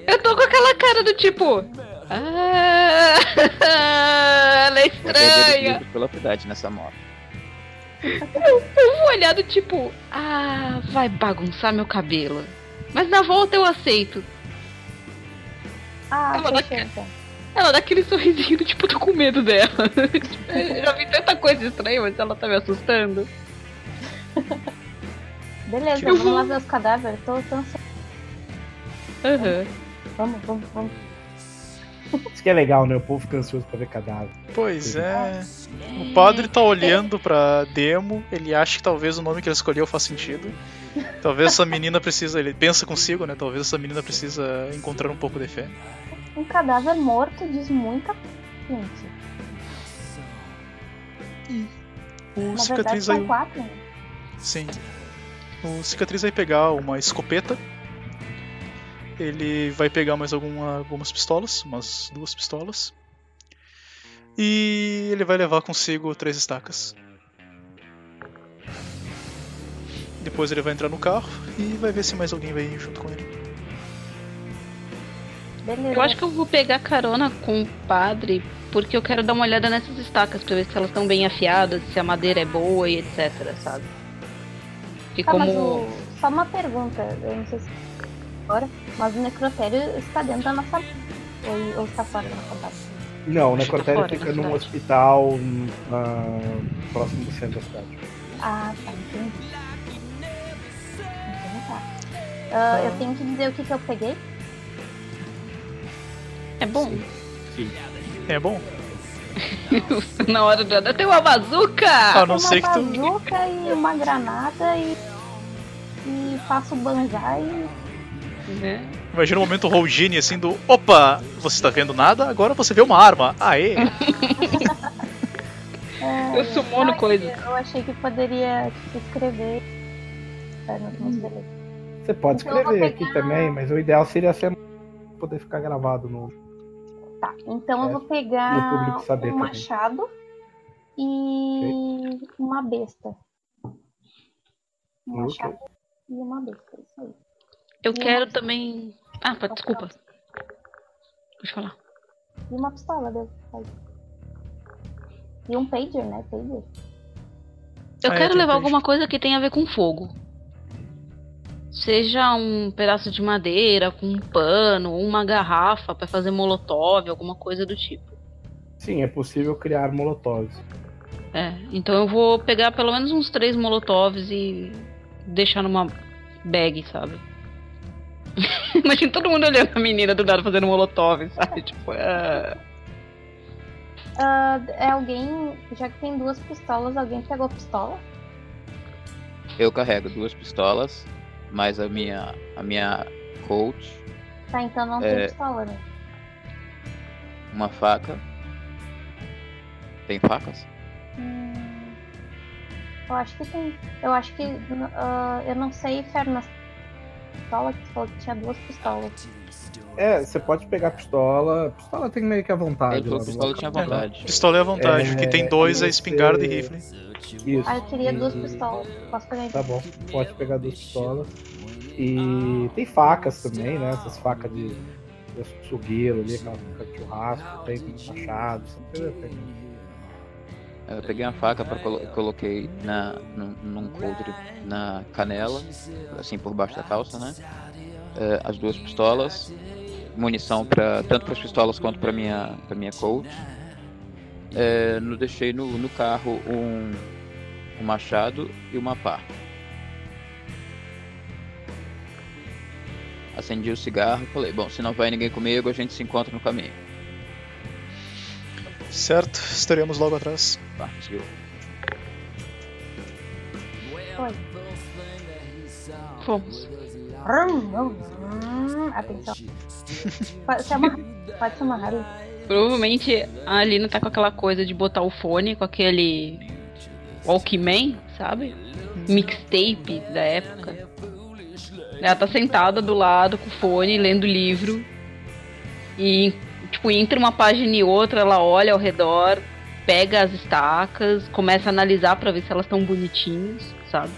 Eu tô com aquela cara do tipo. Ah, [laughs] ela é os estranha. pela cidade nessa moto. Eu vou olhar do tipo. Ah, vai bagunçar meu cabelo. Mas na volta eu aceito. Ah, Ela vai- então. Ela dá aquele sorrisinho do tipo, tô com medo dela. [laughs] Eu Já vi tanta coisa estranha, mas ela tá me assustando. Beleza, Eu vamos vou- lá [laughs] ver os cadáveres. Tô, tô ansiosa. Aham. Vamos, vamos, vamos. Isso que é legal, né? O povo fica ansioso pra ver cadáver. Pois é. O padre tá olhando pra demo, ele acha que talvez o nome que ele escolheu faz sentido. Talvez essa menina precisa, ele pensa consigo, né? Talvez essa menina precisa encontrar um pouco de fé. Um cadáver morto diz muita coisa, gente. O Na verdade, cicatriz são aí. quatro. né? Sim. O cicatriz vai pegar uma escopeta. Ele vai pegar mais alguma, algumas pistolas, umas duas pistolas. E ele vai levar consigo três estacas. Depois ele vai entrar no carro e vai ver se mais alguém vai ir junto com ele. Beleza. Eu acho que eu vou pegar carona com o padre, porque eu quero dar uma olhada nessas estacas pra ver se elas estão bem afiadas, se a madeira é boa e etc, sabe? E Tá, como. mas o... só uma pergunta, eu não sei se agora, mas o necrotério está dentro da nossa ou, ou está fora da nossa base? Não, o que tá necrotério fora fica num hospital na- próximo do centro da cidade. Ah, tá, entendi. Ah, eu tenho que dizer o que, que eu peguei? É bom. É bom? [laughs] Na hora do. Eu tenho uma bazuca! A não uma ser que tu. bazuca e uma granada e, e faço banzai Né? Imagina o momento Roldini assim do. Opa! Você tá vendo nada? Agora você vê uma arma. Aê! [laughs] [laughs] É, Eu sumono não, coisas. Eu achei que poderia tipo, escrever. É, não, mas beleza. Você pode Então eu vou escrever aqui pegar- também, mas o ideal seria ser poder ficar gravado no. Tá, então eu É, vou no pegar público saber um também. machado e uma besta. Um Ok. machado e uma besta, isso aí. Eu E quero também. Ah, desculpa. Deixa eu falar. E uma pistola, deve aí. E um pager, né? Pager. Eu Ah, é, quero levar alguma coisa que tenha a ver com fogo. Seja um pedaço de madeira, com um pano, ou uma garrafa pra fazer molotov, alguma coisa do tipo. Sim, é possível criar molotovs. É, então eu vou pegar pelo menos uns três molotovs e deixar numa bag, sabe? [laughs] Imagina todo mundo olhando a menina do nada fazendo molotov, sabe? Tipo, ah, Ah, é alguém, já que tem duas pistolas, alguém pegou a pistola? Eu carrego duas pistolas, mais a minha, a minha coach, Tá, então não É. tem pistola, né? uma faca. Tem facas? Hum, eu acho que tem. Eu acho que. ah, eu não sei, Fernando. Pistola que falou que tinha duas pistolas. É, você pode pegar a pistola. Pistola tem meio que à vontade. Que no pistola tinha vontade. Pistola é à vontade. É, O que tem dois é espingarda e rifle. Isso. Ah, eu queria duas pistolas. Posso pegar Tá bom, pode pegar duas pistolas. E tem facas também, né? Essas facas de, de açougueiro ali, aquela faca de churrasco, tem machado, tem. Eu peguei uma faca para coloquei na num, num coldre na canela, assim por baixo da calça, né? É, as duas pistolas, munição para tanto para as pistolas quanto para minha para minha Colt. É, no, deixei no, no carro um, um machado e uma pá. Acendi o cigarro e falei, bom, se não vai ninguém comigo, a gente se encontra no caminho. Certo, estaremos logo atrás. Partiu. Foi. Fomos. Hum, Atenção. Pode ser amarrado. Pode ser. Provavelmente a Alina tá com aquela coisa de botar o fone com aquele Walkman, sabe? Mixtape da época. Ela tá sentada do lado com o fone, lendo livro. E, tipo, entre uma página e outra, ela olha ao redor, pega as estacas, começa a analisar para ver se elas estão bonitinhas, sabe?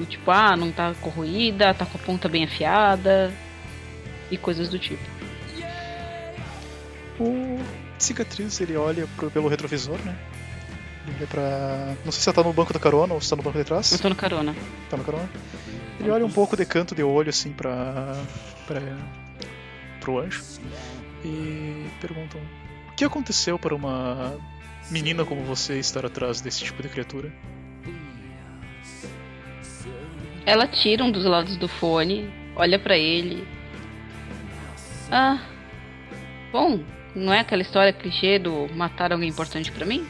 E, tipo, ah, não tá corroída, tá com a ponta bem afiada. E coisas do tipo. O cicatriz ele olha pro, pelo retrovisor, né? Ele olha pra. Não sei se você tá no banco da carona ou se tá no banco de trás. Eu tô no carona. Tá no carona? Ele olha um pouco de canto de olho assim pra. pra. pro anjo. E perguntam: O que aconteceu para uma menina como você estar atrás desse tipo de criatura? Ela tira um dos lados do fone, olha pra ele. Ah. Bom, não é aquela história clichê do matar alguém importante pra mim?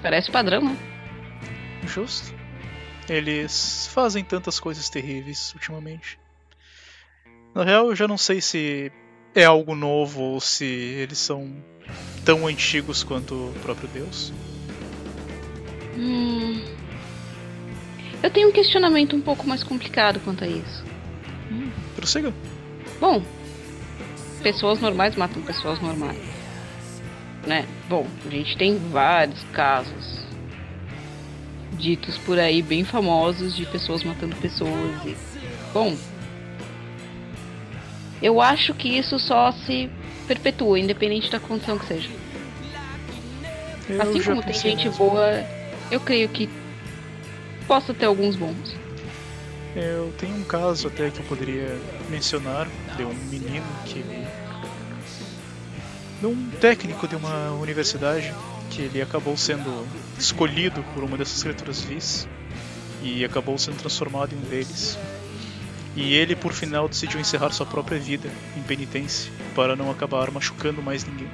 Parece padrão, né? Justo. Eles fazem tantas coisas terríveis ultimamente. Na real, eu já não sei se é algo novo ou se eles são tão antigos quanto o próprio Deus. Hum. Eu tenho um questionamento um pouco mais complicado quanto a isso. Prossiga. Bom, pessoas normais matam pessoas normais. Né? Bom, a gente tem vários casos ditos por aí bem famosos de pessoas matando pessoas e bom, eu acho que isso só se perpetua, independente da condição que seja. Eu assim como tem gente boa, eu creio que possa ter alguns bons. Eu tenho um caso até que eu poderia mencionar de um menino que. de um técnico de uma universidade que ele acabou sendo escolhido por uma dessas criaturas vis e acabou sendo transformado em um deles. E ele, por final, decidiu encerrar sua própria vida em penitência para não acabar machucando mais ninguém.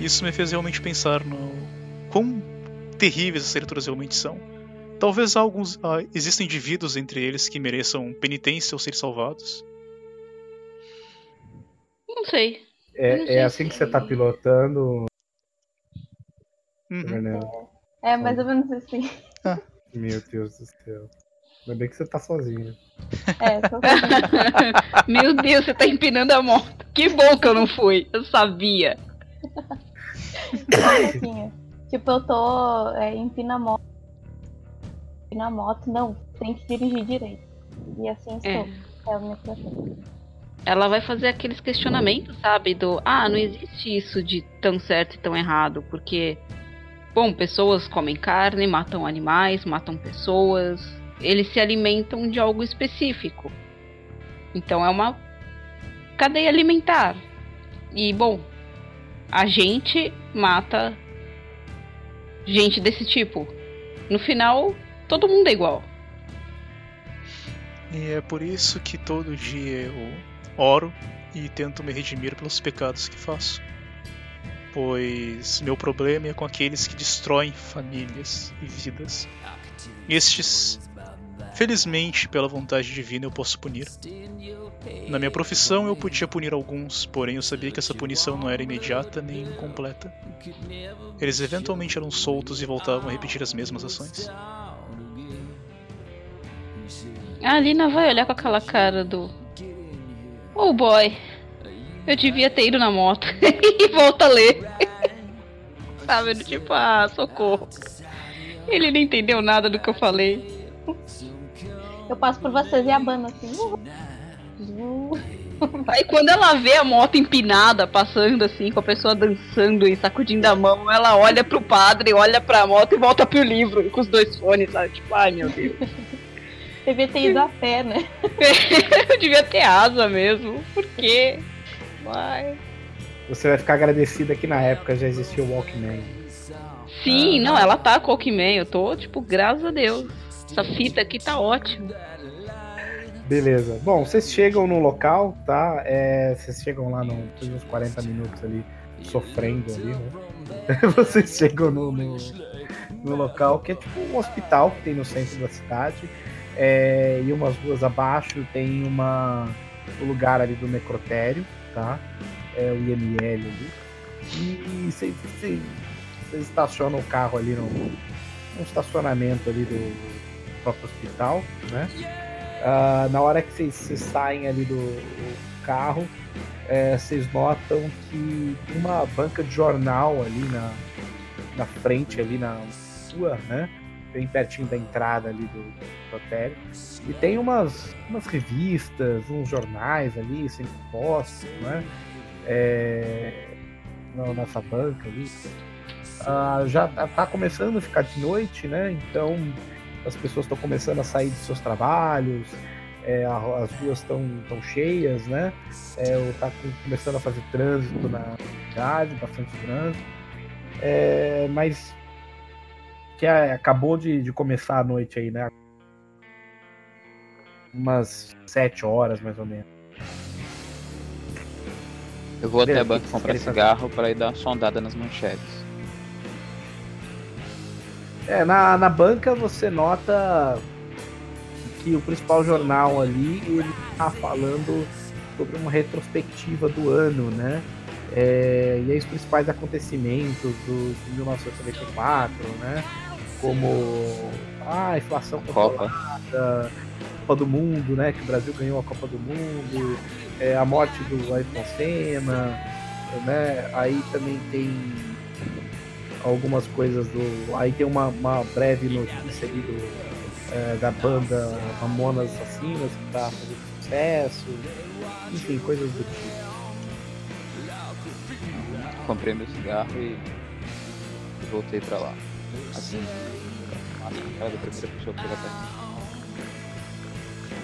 Isso me fez realmente pensar no quão terríveis as criaturas realmente são. Talvez alguns ah, existem indivíduos entre eles que mereçam penitência ou ser salvados. Não sei. não É, sei é assim que você tá pilotando, Uhum. É mais ou menos assim. Meu Deus do céu. Ainda bem que você tá sozinho. É, tô [laughs] Meu Deus, você tá empinando a moto. Que bom que eu não fui. Eu sabia. [laughs] Tipo, eu tô é, empina a moto. Empina a moto, não, tem que dirigir direito. E assim É. estou. É, estratégia. Ela vai fazer aqueles questionamentos, sabe? Do ah, não existe isso de tão certo e tão errado, porque bom, pessoas comem carne, matam animais, matam pessoas, eles se alimentam de algo específico. Então é uma cadeia alimentar. E bom, a gente mata gente desse tipo. No final, todo mundo é igual. E é por isso que todo dia eu oro e tento me redimir pelos pecados que faço. Pois meu problema é com aqueles que destroem famílias e vidas. Estes, felizmente, pela vontade divina, eu posso punir. Na minha profissão eu podia punir alguns, porém eu sabia que essa punição não era imediata nem completa. Eles eventualmente eram soltos e voltavam a repetir as mesmas ações. A Alina vai olhar com aquela cara do. Oh boy, eu devia ter ido na moto. [laughs] e volta a ler. [laughs] Sabe, tipo, ah, socorro. Ele não entendeu nada do que eu falei. Eu passo por vocês e abano assim. "Uhul". [laughs] Aí quando ela vê a moto empinada passando assim, com a pessoa dançando e sacudindo a mão, ela olha pro padre, olha pra moto e volta pro livro com os dois fones, sabe? Tipo, ai meu Deus. Devia ter ido a pé, né? Eu [laughs] devia ter asa mesmo. Por quê? Vai. Você vai ficar agradecida que na época já existia o Walkman. Sim, não, ela tá com o Walkman. Eu tô, tipo, graças a Deus. Essa fita aqui tá ótima. Beleza. Bom, vocês chegam no local, tá? É, vocês chegam lá no, uns 40 minutos ali, sofrendo ali, né? [laughs] vocês chegam no, no, no, local que é tipo um hospital que tem no centro da cidade. É, e umas ruas abaixo tem uma, o lugar ali do necrotério, tá? É o IML ali. E vocês estacionam o carro ali no, no estacionamento ali do próprio hospital, né? Uh, na hora que vocês saem ali do, do carro, é, vocês notam que uma banca de jornal ali na, na frente, ali na rua, né? Bem pertinho da entrada ali do, do hotel. E tem umas, umas revistas, uns jornais ali, sempre postos, né? É, nessa banca ali. Uh, já tá, tá começando a ficar de noite, né? Então as pessoas estão começando a sair de seus trabalhos, é, as ruas estão tão cheias, né? É, tá começando a fazer trânsito na cidade, bastante trânsito. É, mas que é, acabou de, de começar a noite aí, né? Umas sete horas mais ou menos. Eu vou até a banca comprar cigarro para ir dar uma sondada nas manchetes. É, na, na banca você nota que o principal jornal ali ele tá falando sobre uma retrospectiva do ano, né? É, e aí os principais acontecimentos do, de 1994, né? Como a inflação controlada, Copa do Mundo, né? Que o Brasil ganhou a Copa do Mundo, é, a morte do Ayrton Senna, né? Aí também tem algumas coisas do. Aí tem uma, uma breve notícia ali do, é, da banda Ramonas Assassinas que tá fazendo sucesso. Enfim, coisas do tipo. Comprei meu cigarro e voltei pra lá. Assim, a cara da primeira pessoa que chega perto.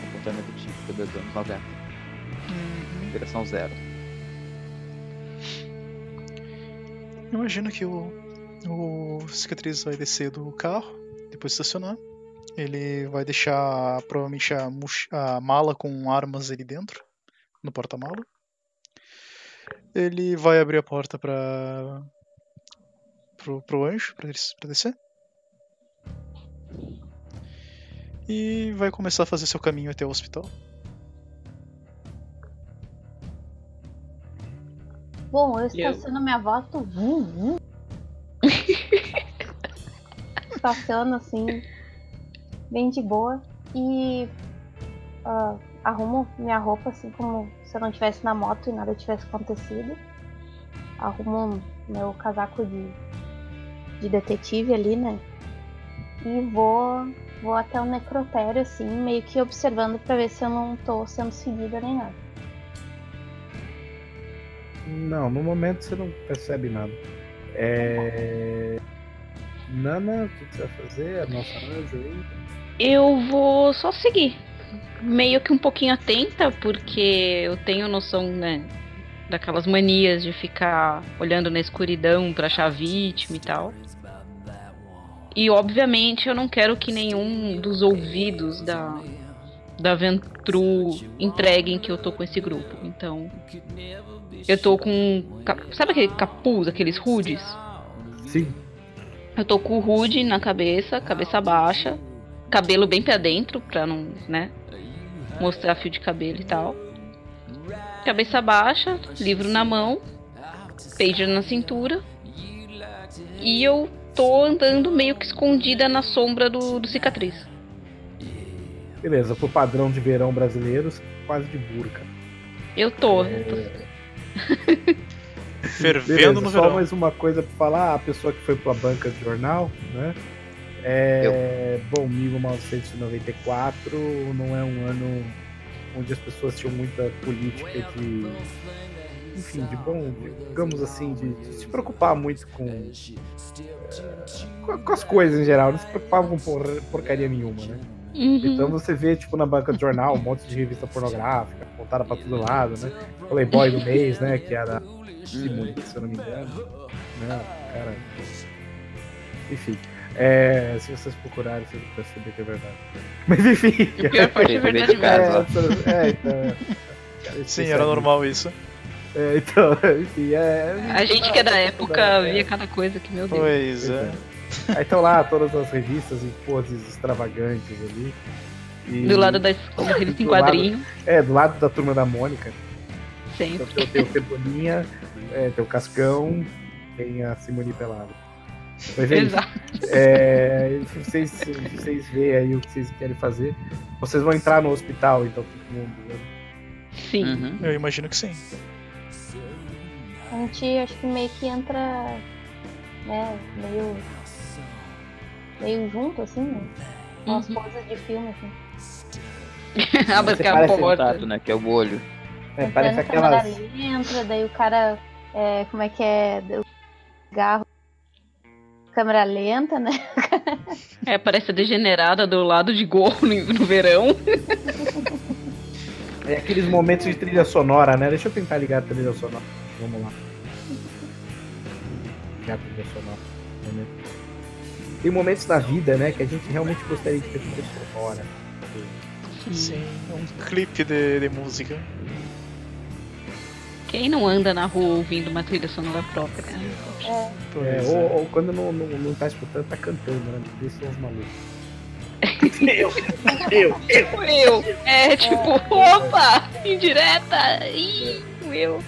Comportamento típico dos anos 90. Uhum. Direção zero. Imagino que o o cicatriz vai descer do carro, depois de estacionar. Ele vai deixar provavelmente a, a mala com armas ali dentro, no porta-mala. Ele vai abrir a porta para pro, pro anjo, para descer. E vai começar a fazer seu caminho até o hospital. Bom, eu estaciono minha voto. Vum, vum. [laughs] Estaciono assim, bem de boa. E uh, arrumo minha roupa assim como se eu não estivesse na moto e nada tivesse acontecido. Arrumo meu casaco de, de detetive ali, né? E vou, vou até o necrotério, assim, meio que observando para ver se eu não tô sendo seguida nem nada. Não, no momento você não percebe nada. É... Nana, o que você vai fazer? A nossa anjo aí? Eu vou só seguir. Meio que um pouquinho atenta, porque eu tenho noção, né? Daquelas manias de ficar olhando na escuridão pra achar vítima e tal. E obviamente eu não quero que nenhum dos ouvidos da, da Ventru entreguem que eu tô com esse grupo. Então. Eu tô com. Sabe aquele capuz, aqueles rudes? Sim. Eu tô com o hood na cabeça, cabeça baixa, cabelo bem pra dentro, pra não, né? Mostrar fio de cabelo e tal. Cabeça baixa, livro na mão, pager na cintura. E eu tô andando meio que escondida na sombra do, do cicatriz. Beleza, pro padrão de verão brasileiro, quase de burca. Eu tô. É... Eu tô... [laughs] Fervendo Beleza, no só verão. mais uma coisa pra falar, a pessoa que foi pra banca de jornal, né? É, bom, 1994 não é um ano onde as pessoas tinham muita política de. Enfim, de bom, digamos assim, de, de se preocupar muito com, com, com as coisas em geral, não se preocupavam com por, porcaria nenhuma, né? Uhum. Então você vê, tipo, na banca de jornal, um monte de revista pornográfica, montada pra todo lado, né? Playboy do mês, né? Que era Simone, se eu não me engano. Né? Cara. Enfim. É, se vocês procurarem, vocês vão perceber que é verdade. Mas enfim. A pior [laughs] parte é verdade mesmo. É, é, então. é. Cara, Sim, era normal isso. É, então, [laughs] enfim, é. A gente que é da época via cada coisa que, meu Deus. Pois é. Aí estão lá todas as revistas em poses extravagantes ali. E- Do lado da escola, [laughs] revista em Do lado- quadrinho, É, do lado da turma da Mônica. sempre. Então tem, o Cebolinha, é, tem o Cascão, tem a Simone Pelado. Mas é. Exato. É, se vocês, vocês veem aí o que vocês querem fazer, vocês vão entrar no hospital, então todo mundo. né? Sim. Uhum. Eu imagino que sim. A gente acho que meio que entra, né, meio, meio junto, assim, né? Umas Uhum. poses de filme, assim. [laughs] ah, mas que é porta. Contato, né? Que é o olho. É, parece aquelas. lenta, daí o cara, é, como é que é, o cigarro, câmera lenta, né? É, parece a degenerada do lado de gorro [laughs] no, no verão. É aqueles momentos de trilha sonora, né? Deixa eu tentar ligar a trilha sonora. Vamos lá. Sonora. Momento. Tem momentos na vida, né, que a gente realmente gostaria de ter trilha sonora. Sim, é um clipe de, de música. Quem não anda na rua ouvindo uma trilha sonora própria? né? É, É, é. ou, ou quando não, não, não tá escutando, tá cantando, né? Esses são os malucos. eu, eu, eu. Eu! É tipo, opa! Indireta! Ih, eu!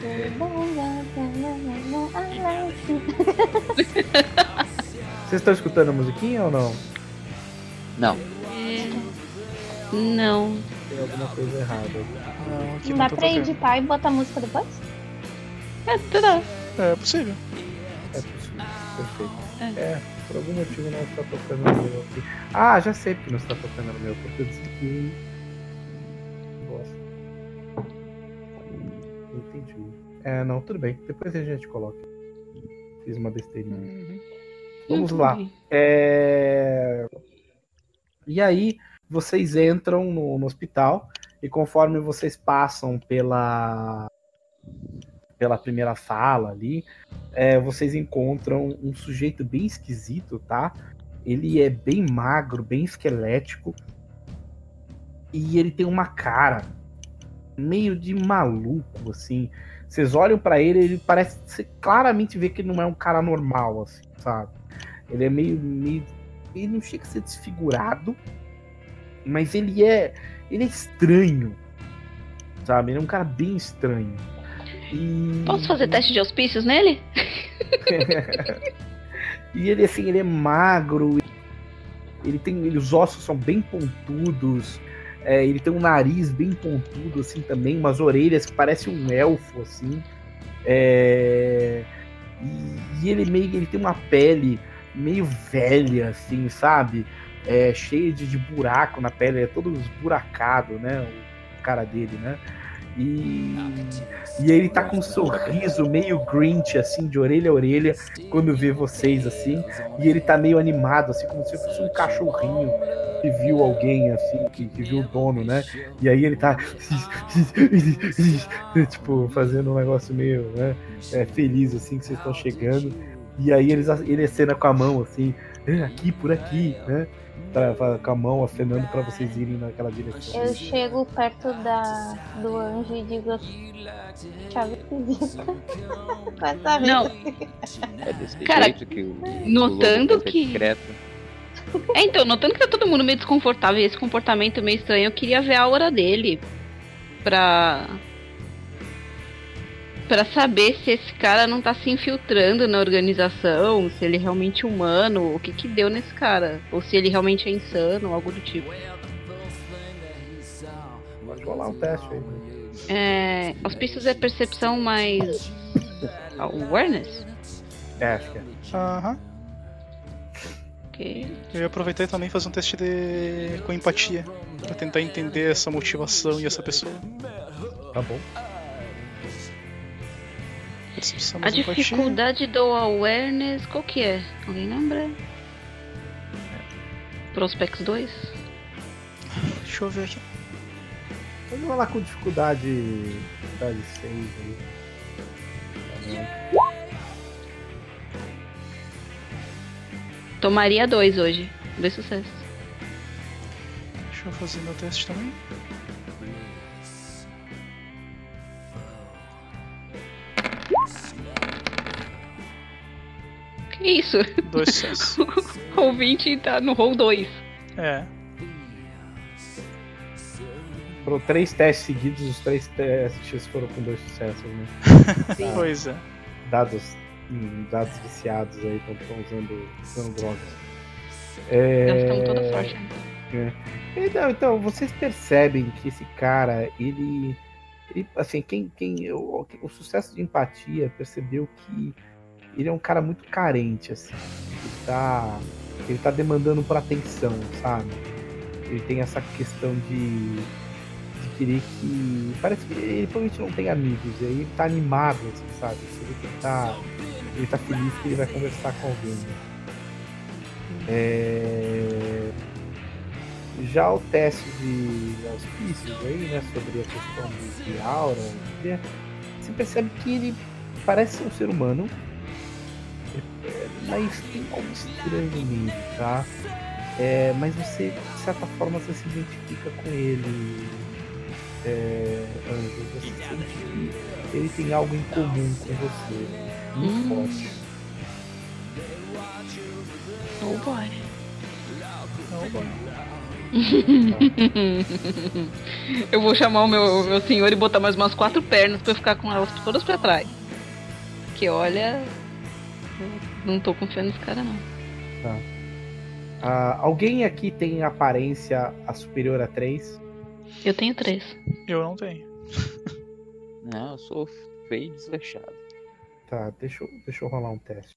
[laughs] Vocês estão escutando a musiquinha ou não? Não. É... Não. Tem alguma coisa errada. Não, aqui Não não dá tá pra tocando. editar e botar música depois? É, tá, tá. É possível. É possível. Perfeito. É. É, por algum motivo não está tocando no meu aqui. Ah, já sei porque não está tocando no meu, porque eu desliguei. Entendi. É, não, tudo bem. Depois a gente coloca. Fiz uma besteirinha. Uhum. Vamos lá. É... E aí, vocês entram no, no hospital e conforme vocês passam pela pela primeira sala ali, é, vocês encontram um sujeito bem esquisito, tá? Ele é bem magro, bem esquelético e ele tem uma cara meio de maluco, assim. Vocês olham pra ele, ele parece você claramente vê que ele não é um cara normal, assim, sabe? Ele é meio, meio. Ele não chega a ser desfigurado, mas ele é. Ele é estranho. Sabe? Ele é um cara bem estranho. E. Posso fazer teste de auspícios nele? [laughs] e ele, assim, ele é magro. Ele tem. Ele, os ossos são bem pontudos. É, ele tem um nariz bem pontudo, assim, também. Umas orelhas que parecem um elfo, assim. É, e, e ele meio. Ele tem uma pele meio velha, assim, sabe? É, cheia de, de buraco na pele, é todo esburacado, né? O cara dele, né? E, e ele tá com um sorriso meio grinch, assim, de orelha a orelha, quando vê vocês, assim. E ele tá meio animado, assim, como se fosse um cachorrinho que viu alguém, assim, que, que viu o dono, né? E aí ele tá, [laughs] tipo, fazendo um negócio meio, né? é, feliz, assim, que vocês estão chegando. E aí eles, ele acena com a mão, assim, "É, aqui, por aqui, né? Pra- com a mão acenando pra vocês irem naquela direção. Eu chego perto da, do anjo e digo [laughs] chave esquisita. Não. [laughs] É desse Cara, jeito que o. notando o que-. É, então, notando que tá todo mundo meio desconfortável e esse comportamento meio estranho, eu queria ver a aura dele. Pra. Pra saber se esse cara não tá se infiltrando na organização, se ele é realmente humano, o que que deu nesse cara. Ou se ele realmente é insano, algo do tipo. Pode rolar um teste aí. É. Auspícios é percepção mais. Awareness? É, acho que é. Aham. Ok. Ok. Eu ia aproveitar e também fazer um teste de... com empatia. Pra tentar entender essa motivação e essa pessoa. Tá bom. A dificuldade do awareness, qual que é? Alguém lembra? Prospects 2? Deixa eu ver aqui. Vamos lá com dificuldade. Dificuldade 6 aí. Tomaria dois hoje. Dois sucessos. Deixa eu fazer meu teste também. Isso? Dois sucessos. [laughs] o ouvinte tá no roll 2. É. Foram três testes seguidos, os três testes foram com dois sucessos, né? [laughs] Sim. Pois é. Dados, hum, dados viciados aí quando estão usando, usando drogas. É... Gastamos toda a sorte. né? Então, então, vocês percebem que esse cara, ele. ele assim, quem. quem o, o sucesso de empatia percebeu que ele é um cara muito carente, assim. Ele tá. Ele tá demandando por atenção, sabe? Ele tem essa questão de. de querer que. Parece que ele provavelmente não tem amigos, e aí ele tá animado, assim, sabe? Ele tá. Ele tá feliz que ele vai conversar com alguém. É... Já o teste de auspícios aí, né, sobre a questão de, de aura, né, você percebe que ele parece um ser humano, mas tem algo estranho nele, tá? É, mas você, de certa forma, você se identifica com ele, é, Anjo. Você sente que ele tem algo em comum com você, muito Hum. forte. Oh boy. Não, bom. eu vou chamar o meu, meu senhor e botar mais umas quatro pernas pra eu ficar com elas todas pra trás. Que olha. Eu Não tô confiando nesse cara, não. Ah, alguém aqui tem aparência a superior a 3? Eu tenho três. Eu não tenho. [laughs] Não, eu sou feio e desleixado. Tá, deixa eu, deixa eu rolar um teste.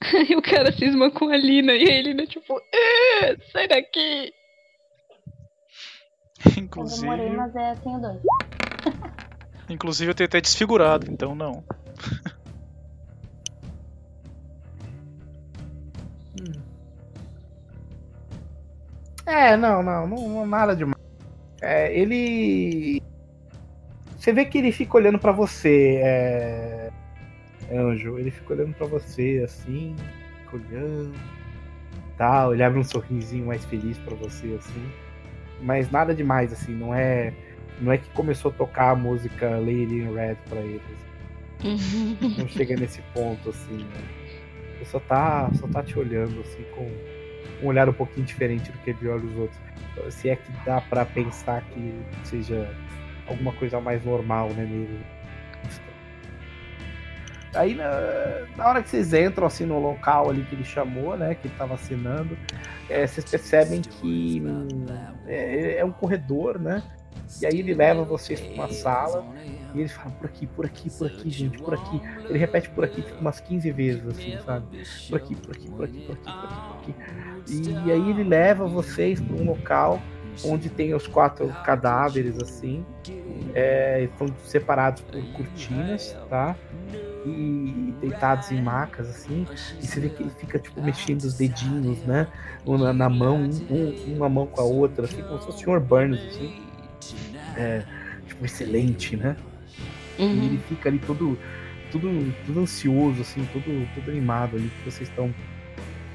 Aí [laughs] o cara cisma com a Lina e a Lina, tipo, "Ah, sai daqui. [laughs] Eu Inclusive, demorei, mas é, tenho dois. inclusive eu tenho até desfigurado, então não. É, não, não, não, nada demais. É, ele. Você vê que ele fica olhando pra você, é... Anjo. Ele fica olhando pra você assim, fica olhando. Tal, ele abre um sorrisinho mais feliz pra você, assim. Mas nada demais, assim, não é. Não é que começou a tocar a música Lady in Red pra ele. Não chega nesse ponto, assim, né? Ele só tá, só tá te olhando, assim, com um olhar um pouquinho diferente do que ele olha os outros. Se é que dá pra pensar que seja alguma coisa mais normal, né, nele. Aí, na, na hora que vocês entram, assim, no local ali que ele chamou, né, que ele tava assinando, é, vocês percebem que é, é um corredor, né, e aí ele leva vocês pra uma sala, e ele fala por aqui, por aqui, por aqui, gente, por aqui. Ele repete por aqui tipo, umas 15 vezes, assim, sabe? Por aqui, por aqui, por aqui, por aqui, por aqui, por aqui. E aí ele leva vocês para um local onde tem os quatro cadáveres, assim. É, estão separados por cortinas, tá? E deitados em macas, assim. E você vê que ele fica, tipo, mexendo os dedinhos, né? Na, na mão, um- uma mão com a outra, assim, como se fosse o Sr. Burns, assim. É, tipo, excelente, né? E Uhum. ele fica ali todo, tudo, tudo ansioso, assim, todo, todo animado ali que vocês estão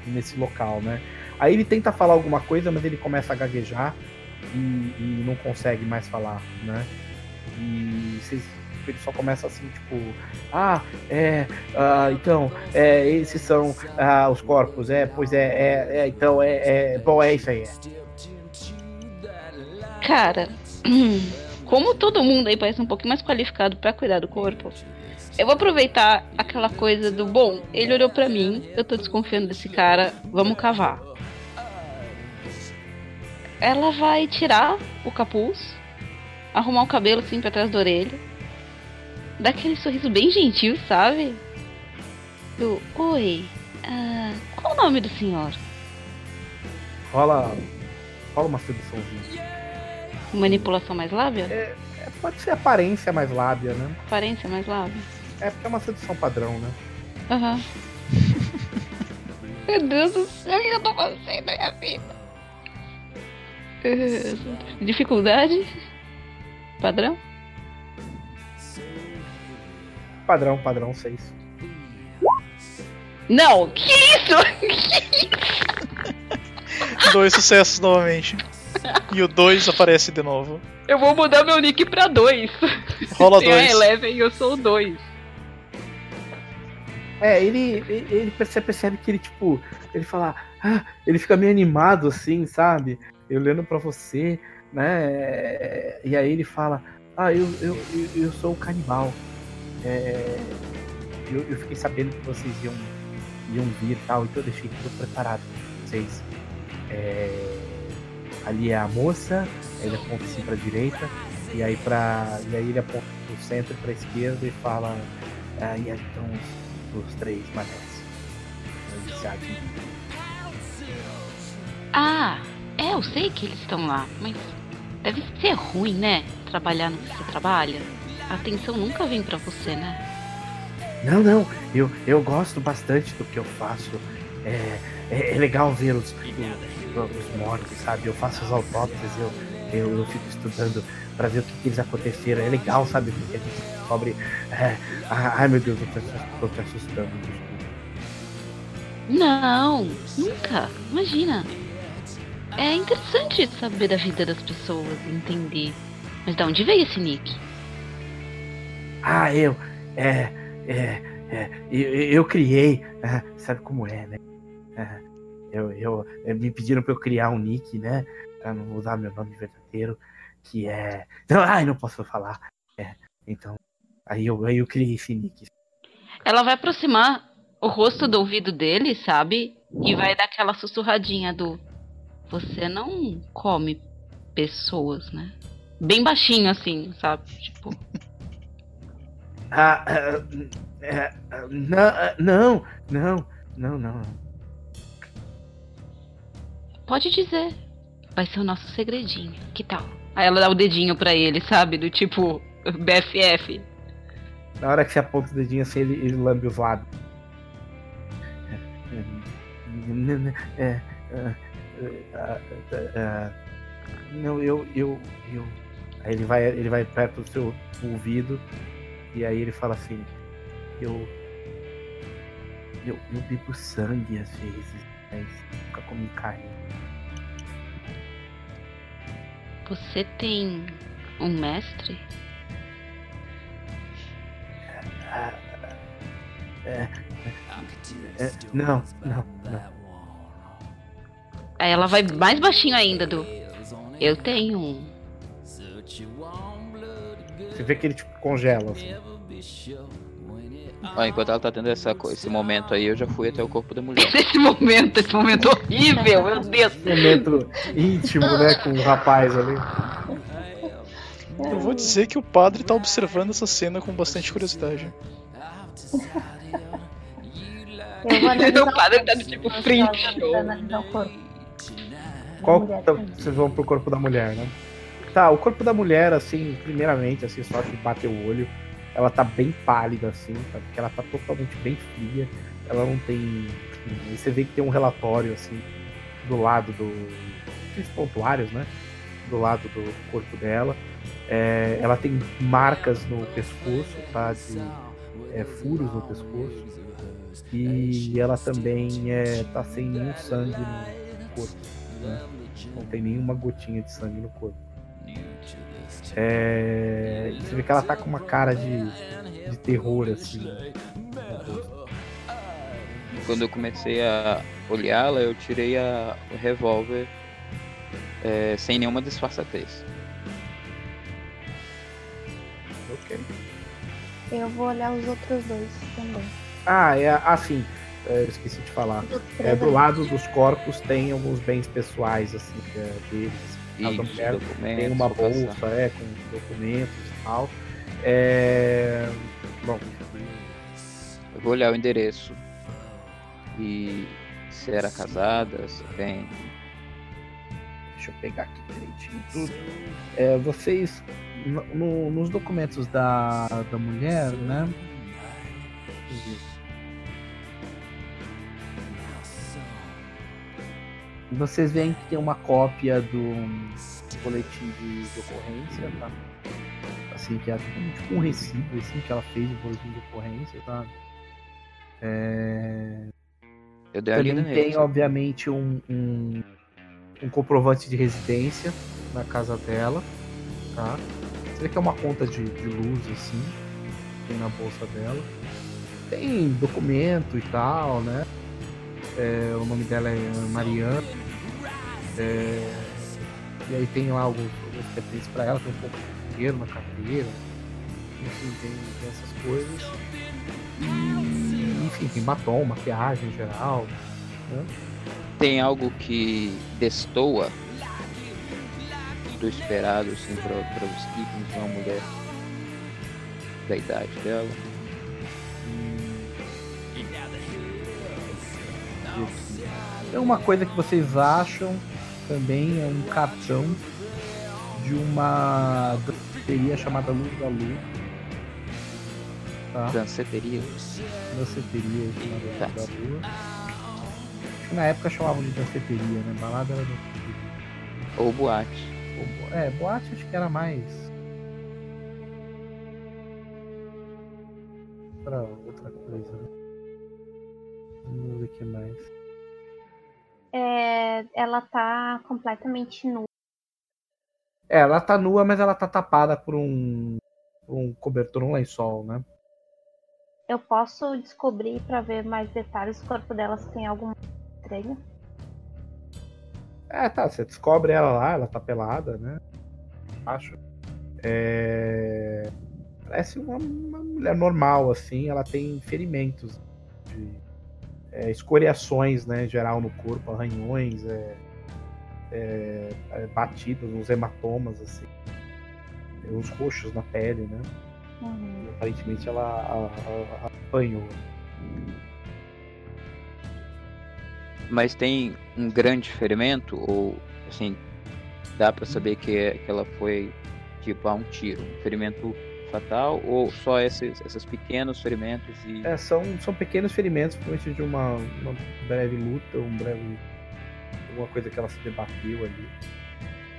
nesse local, né? Aí ele tenta falar alguma coisa, mas ele começa a gaguejar e, e não consegue mais falar, né? E vocês, ele só começa assim, tipo, ah, é, ah, então, é, esses são ah, os corpos, é, pois é, é, é, então, é, é, bom, é isso aí. É. Cara, [clears throat] como todo mundo aí parece um pouquinho mais qualificado pra cuidar do corpo, eu vou aproveitar aquela coisa do bom, ele olhou pra mim, eu tô desconfiando desse cara, vamos cavar. Ela vai tirar o capuz, arrumar o cabelo assim pra trás da orelha, dar aquele sorriso bem gentil, sabe? Eu, oi, ah, qual o nome do senhor? Rola, rola uma seduçãozinha. Manipulação mais lábia? É, é, pode ser aparência mais lábia, né? Aparência mais lábia? É porque é uma sedução padrão, né? Aham. [laughs] Meu Deus do céu, o que eu tô fazendo na minha vida? [laughs] Dificuldade? Padrão? Padrão, padrão 6. Não, que isso? [laughs] Dois sucessos novamente. [laughs] E o 2 aparece de novo. Eu vou mudar meu nick pra 2. Rola [laughs] Tem a 2. Eleven e eu sou o 2. É, ele, ele, ele percebe, percebe que ele, tipo, ele fala, ah, ele fica meio animado assim, sabe? Eu olhando pra você, né? E aí ele fala, ah, eu, eu, eu, eu sou o canibal. É, eu, eu fiquei sabendo que vocês iam, iam vir e tal, então eu deixei tudo preparado pra vocês. É, ali é a moça, ele aponta assim pra direita, e aí, pra, e aí ele aponta pro centro e pra esquerda e fala, ah, e aí estão os, os três manés. Iniciados. Ah, é, eu sei que eles estão lá, mas deve ser ruim, né? Trabalhar no que você trabalha. A atenção nunca vem pra você, né? Não, não, eu, eu gosto bastante do que eu faço. É, é, é legal ver os, os, os mortos, sabe? Eu faço as autópsias, eu, eu, eu fico estudando pra ver o que, que eles aconteceram. É legal, sabe? Porque a gente descobre. É, ai meu Deus, eu tô, tô te assustando. Não, nunca. Imagina. É interessante saber da vida das pessoas, entender. Mas de onde veio esse nick? Ah, eu. É. É. é eu, eu criei. ah, sabe como é, né? Ah, eu, eu, eh, me pediram pra eu criar um nick, né? Pra não usar meu nome verdadeiro. Que é. Não, [laughs] ai, não posso falar. É, então. Aí eu, aí eu criei esse nick. Ela vai aproximar o rosto do ouvido dele, sabe? E vai dar aquela sussurradinha do. Você não come pessoas, né? Bem baixinho assim, sabe? Tipo. Ah, ah, ah, não, ah, não, não, não, não. Pode dizer. Vai ser o nosso segredinho. Que tal? Aí ela dá o dedinho pra ele, sabe? Do tipo [laughs] BFF. Na hora que você aponta o dedinho assim, ele, ele lambe os lábios. É, é, é, Não, eu, eu, eu. Aí ele vai, ele vai perto do seu ouvido e aí ele fala assim, eu. Eu, eu bebo sangue às vezes, mas nunca comi carne. Você tem um mestre? Ah, é, é, não, não, não. Aí ela vai mais baixinho ainda do. Eu tenho um. Você vê que ele tipo congela assim. Ó, enquanto ela tá tendo essa, esse momento aí, eu já fui até o corpo da mulher. [laughs] Esse momento, esse momento horrível, meu Deus. Momento íntimo, né, com o rapaz ali. Eu vou dizer que o padre tá observando essa cena com bastante curiosidade. O padre tá do tipo frente. Qual tadinha. vocês vão pro corpo da mulher, né? Tá, o corpo da mulher, assim, primeiramente, assim, só que bater o olho, ela tá bem pálida, assim, tá? porque ela tá totalmente bem fria. Ela não tem. Você vê que tem um relatório, assim, do lado do. Aqueles pontuários, né? Do lado do corpo dela. É, ela tem marcas no pescoço, tá? De é, furos no pescoço. E ela também é, tá sem nenhum sangue no corpo. Né? Não tem nenhuma gotinha de sangue no corpo. É, você vê que ela tá com uma cara de, de terror, assim. Quando eu comecei a olhá-la, eu tirei a, o revólver é, sem nenhuma disfarçatez. Ok. Eu vou olhar os outros dois também. Ah, é assim. é, eu esqueci de falar. É, do lado dos corpos tem alguns bens pessoais, assim, é, deles. Documentos, Tem uma bolsa, é, com documentos e tal. É, Bom, Eu vou olhar o endereço E se era casada, se tem. Deixa eu pegar aqui direitinho tudo. É, vocês, no- no- nos documentos da, da mulher, né? Vocês veem que tem uma cópia do boletim de, de ocorrência, tá? Assim, que é tipo um recibo assim, que ela fez de boletim de ocorrência, tá? É... Eu dei Também tem, obviamente, um, um, um comprovante de residência na casa dela, tá? Você vê que é uma conta de, de luz, assim, tem na bolsa dela. Tem documento e tal, né? É, o nome dela é Mariana. É, e aí tem lá alguns, alguns pertences pra ela, tem um pouco de dinheiro na carteira. Enfim, tem, tem essas coisas. E, enfim, tem batom, maquiagem em geral. Tem algo que destoa do esperado, assim, para os ícones de uma mulher da idade dela. É uma coisa que vocês acham também é um cartão de uma danceteria chamada Luz da Lua. Tá? Danceteria. Danceteria chamada Tá. Luz da Lua. Acho que na época chamavam de danceteria, né? Balada era danceteria. Ou boate. Ou bo- É, boate acho que era mais. Outra, outra coisa, né? Vamos ver o que mais. É, ela tá completamente nua. É, ela tá nua, mas ela tá tapada por um, por um cobertor, um lençol, né? Eu posso descobrir pra ver mais detalhes do corpo dela se tem alguma estranho. É, tá, você descobre ela lá, ela tá pelada, né? Acho. É... Parece uma, uma mulher normal, assim, ela tem ferimentos de é, escoriações, né, em geral no corpo, arranhões, é, é, é, batidos, uns hematomas, assim. Tem uns roxos na pele, né? Uhum. Aparentemente ela a- a- a- apanhou. Mas tem um grande ferimento? Ou, assim, dá pra saber que, é- que ela foi, tipo, a um tiro? Um ferimento fatal? Ou só esses, esses pequenos ferimentos e... É, são, são pequenos ferimentos, provavelmente de uma, uma breve luta, um breve. alguma coisa que ela se debateu ali.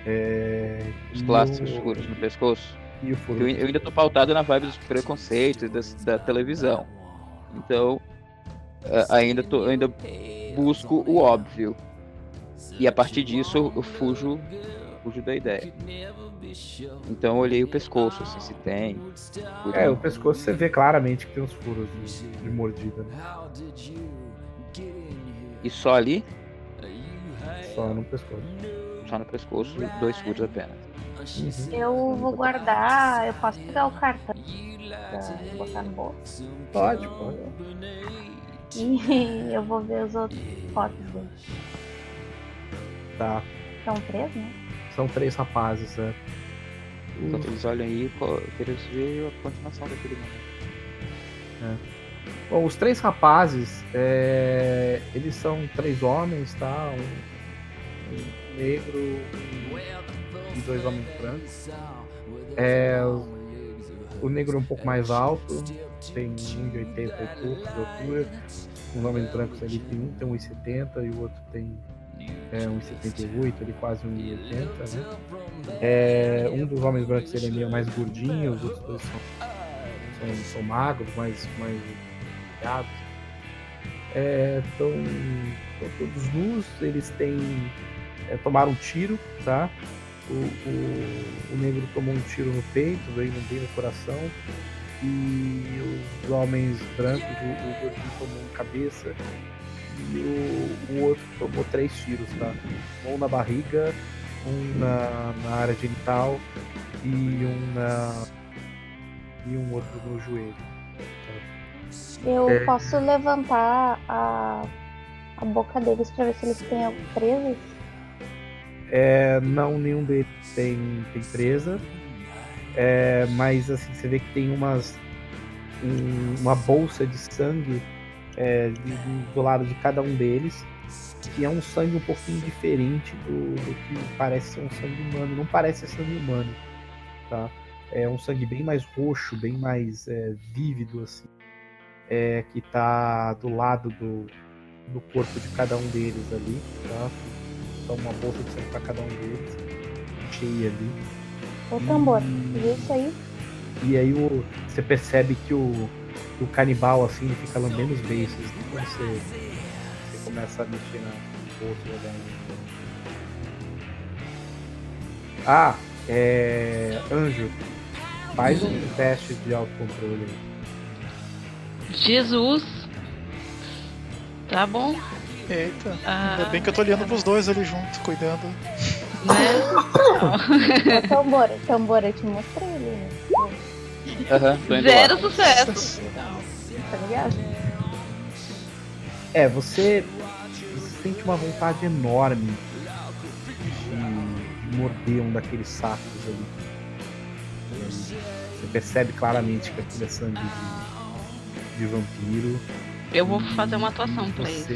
É, Os clássicos o- furos no pescoço? E o furo. Eu, eu ainda tô pautado na vibe dos preconceitos das- da, televisão. Então, a- ainda, tô, ainda busco o óbvio. E a partir disso eu fujo, fujo da ideia. Então eu olhei o pescoço, assim, se tem. É, o pescoço você vê claramente que tem uns furos de, de mordida, né? E só ali, Só no pescoço. só no pescoço, dois furos apenas. Uhum. Eu vou guardar. Eu posso pegar o cartão pra botar no bolso. Pode, pode. E [laughs] eu vou ver os outros fotos dele. Tá. São três, né? São três rapazes, né? Enquanto eles olham aí, queria ver a continuação daquele momento. Bom, os três rapazes, é, eles são três homens, tá? Um, um negro um- e dois homens brancos. É, o- o negro é um pouco mais alto, tem 1,80 e pouco de altura. Os homens brancos ali tem um tem 1,70 e o outro tem é, 1,78, ele quase 1,80, né? É, um dos homens brancos ele é meio mais gordinho, os outros dois são, são, são magros, mais, mais ligados. É, estão todos nus, eles têm. é, tomaram um tiro, tá? O, o, o negro tomou um tiro no peito, veio bem no coração. E os homens brancos, o, o gordinho tomou na cabeça. E o, o outro tomou três tiros, tá? Um na barriga, um na, na área genital e um na. e um outro no joelho. Eu É. posso levantar a, a boca deles pra ver se eles têm algo preso. É, não, nenhum deles tem, tem presa. É, mas assim, você vê que tem umas. um- uma bolsa de sangue é, de- do lado de cada um deles. Que é um sangue um pouquinho diferente do, do que parece ser um sangue humano. Não parece ser sangue humano, tá? É um sangue bem mais roxo, bem mais é, vívido, assim. É, que tá do lado do, do corpo de cada um deles ali, tá? Então uma bolsa de sangue pra cada um deles, cheia ali. Ô tambor, E- isso aí? e aí o, você percebe que o, o canibal assim ele fica lambendo os beiços quando você, você começa a mexer na bolsa e olhar. Ah, é. Anjo, faz um teste de autocontrole aí. Jesus. Tá bom. Eita. Ah, Ainda bem que eu tô olhando pros dois ali junto, cuidando. né? Tambor, tambor, eu te mostrei indo Zero lá. sucesso. Tá ligado? É, você, você sente uma vontade enorme de morder um daqueles sacos ali. Você percebe claramente que aquilo é sangue de, de vampiro. Eu vou fazer uma atuação pra isso.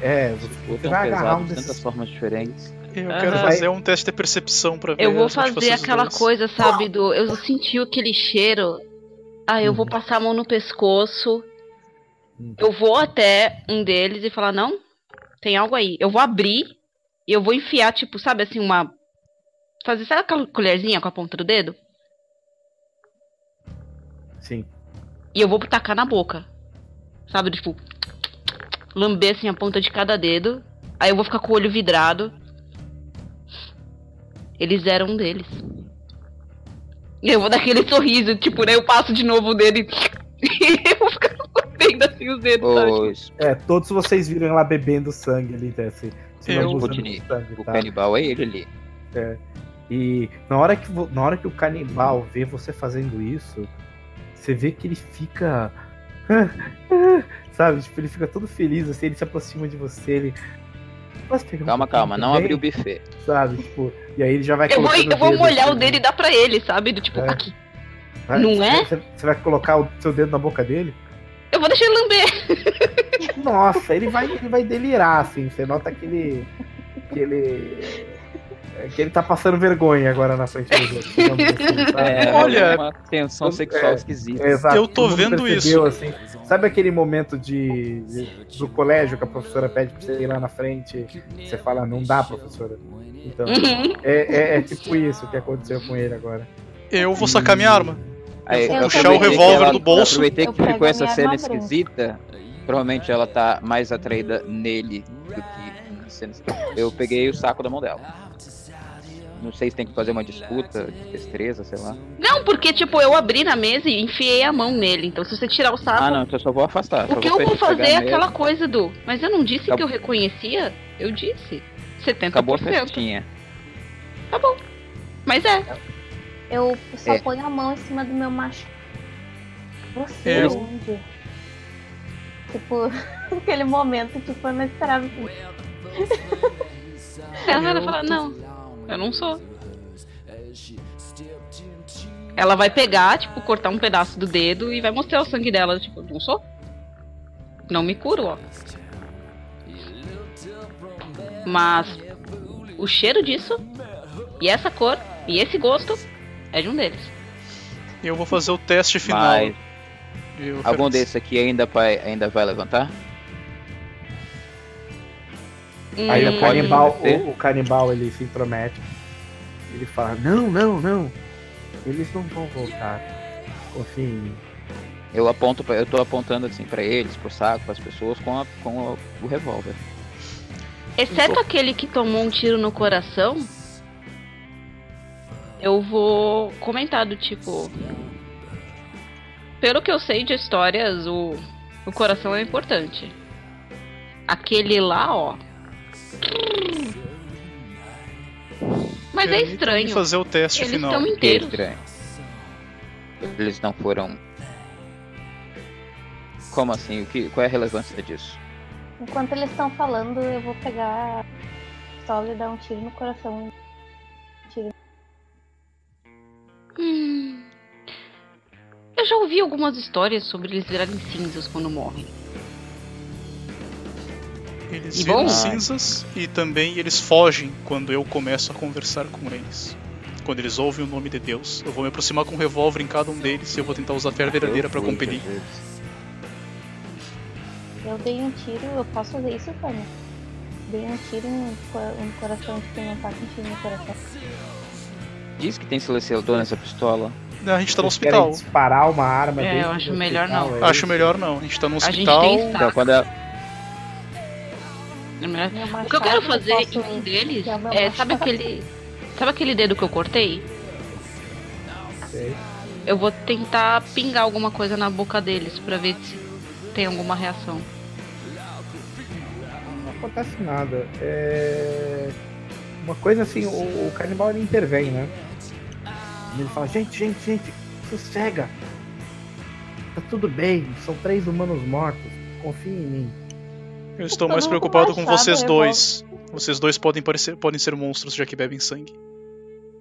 É, você, vai agarrar um de tantas desses. formas diferentes. Eu quero fazer um teste de percepção pra ver Eu vou fazer aquela dois. coisa, sabe, do. Eu senti aquele cheiro. Ah, eu vou Uhum. passar a mão no pescoço. Uhum. Eu vou até um deles e falar, não, tem algo aí. Eu vou abrir e eu vou enfiar, tipo, sabe assim, uma. Fazer, sabe aquela colherzinha com a ponta do dedo? Sim. E eu vou tacar na boca. Sabe, tipo. Lamber assim a ponta de cada dedo. Aí eu vou ficar com o olho vidrado. Eles eram um deles. E eu vou dar aquele sorriso, tipo, né? Eu passo de novo dedo e. [laughs] eu vou ficar mordendo assim os dedos, É, todos vocês viram ela bebendo sangue ali, né? Se, se Eu- de sangue, o tá? canibal é ele ali. E na hora, que, na hora que o canibal vê você fazendo isso, você vê que ele fica. [laughs] Sabe? Tipo, ele fica todo feliz, assim, ele se aproxima de você, ele. "Posso pegar um Calma, calma, não também?" abriu o buffet. Sabe? Tipo, e aí ele já vai Eu vou, eu vou molhar assim, o dele e dar pra ele, sabe? Do tipo, É. aqui. vai- não é? Você, você vai colocar o seu dedo na boca dele? Eu vou deixar ele lamber. Nossa, ele vai, ele vai delirar, assim. Você nota que ele. que ele. Que ele tá passando vergonha agora na frente dos outros. digamos assim? [laughs] É, Olha, uma tensão é, sexual esquisita. Exato, Eu tô vendo percebeu, Assim, sabe aquele momento de, de- do colégio que a professora pede pra você ir lá na frente e você fala, não dá, professora? Então, Uhum. é, é- é tipo isso que aconteceu com ele agora. Eu vou sacar minha arma. Aí, Eu eu puxar o revólver ela- do bolso. Aproveitei que ficou essa cena esquisita. Provavelmente ela tá mais atraída nele do que na cena. Eu peguei o saco da mão dela. Não sei se tem que fazer uma disputa de destreza, sei lá. Não, porque, tipo, eu abri na mesa e enfiei a mão nele. Então, se você tirar o saco. Ah, não, então eu só vou afastar. o que eu vou fazer é mesmo. aquela coisa do. Mas eu não disse que eu reconhecia? Eu disse. 70%. Acabou a festinha. Tá bom. Mas é. Eu só É. ponho a mão em cima do meu macho. Você Eu- onde? Tipo, [laughs] aquele momento, tipo, eu não esperava isso. Ela vai falar, não, eu não sou. Ela vai pegar, tipo, cortar um pedaço do dedo e vai mostrar o sangue dela, tipo, não sou. Não me curo, ó. Mas o cheiro disso, e essa cor, e esse gosto, é de um deles. Eu vou fazer o teste final. Mas algum desses aqui ainda vai, ainda vai levantar? Aí Hum, o canibal, o, o canibal ele se intromete. Ele fala, não, não, não. Eles não vão voltar. Mim. Eu aponto, pra, eu tô apontando assim pra eles, pro saco, pras pessoas com, a- com a- o revólver. Exceto aquele que tomou um tiro no coração, eu vou comentar do tipo. Pelo que eu sei de histórias, o, o coração é importante. Aquele lá, ó. Mas é estranho. fazer o teste Eles final. estão inteiros. estranho. Eles não foram. Como assim? O que, qual é a relevância disso? Enquanto eles estão falando, eu vou pegar a pistola e dar um tiro no coração. Tiro. Hum. Eu já ouvi algumas histórias sobre eles virarem cinzas quando morrem. Eles E viram bom? cinzas e também eles fogem quando eu começo a conversar com eles. Quando eles ouvem o nome de Deus, eu vou me aproximar com um revólver em cada um deles e eu vou tentar usar a fé verdadeira para compelir. Eu dei um tiro, eu posso fazer isso, Tânia? Dei um tiro no, no coração de quem não tá tiro no coração. Diz que tem silenciador nessa pistola. A gente tá no hospital. disparar uma arma É, eu acho melhor hospital, não. é Acho melhor não. A gente tá no A gente hospital. tem Então, quando. O que eu quero fazer posso- em um deles é é, sabe aquele. Sabe aquele dedo que eu cortei? Sei. Eu vou tentar pingar alguma coisa na boca deles pra ver se tem alguma reação. Não acontece nada. É... Uma coisa assim, o, o canibal ele intervém, né? Ele fala, gente, gente, gente, sossega. Tá tudo bem, são três humanos mortos. Confia em mim. Eu estou mais preocupado com vocês dois. Vocês dois podem, parecer, podem ser monstros já que bebem sangue.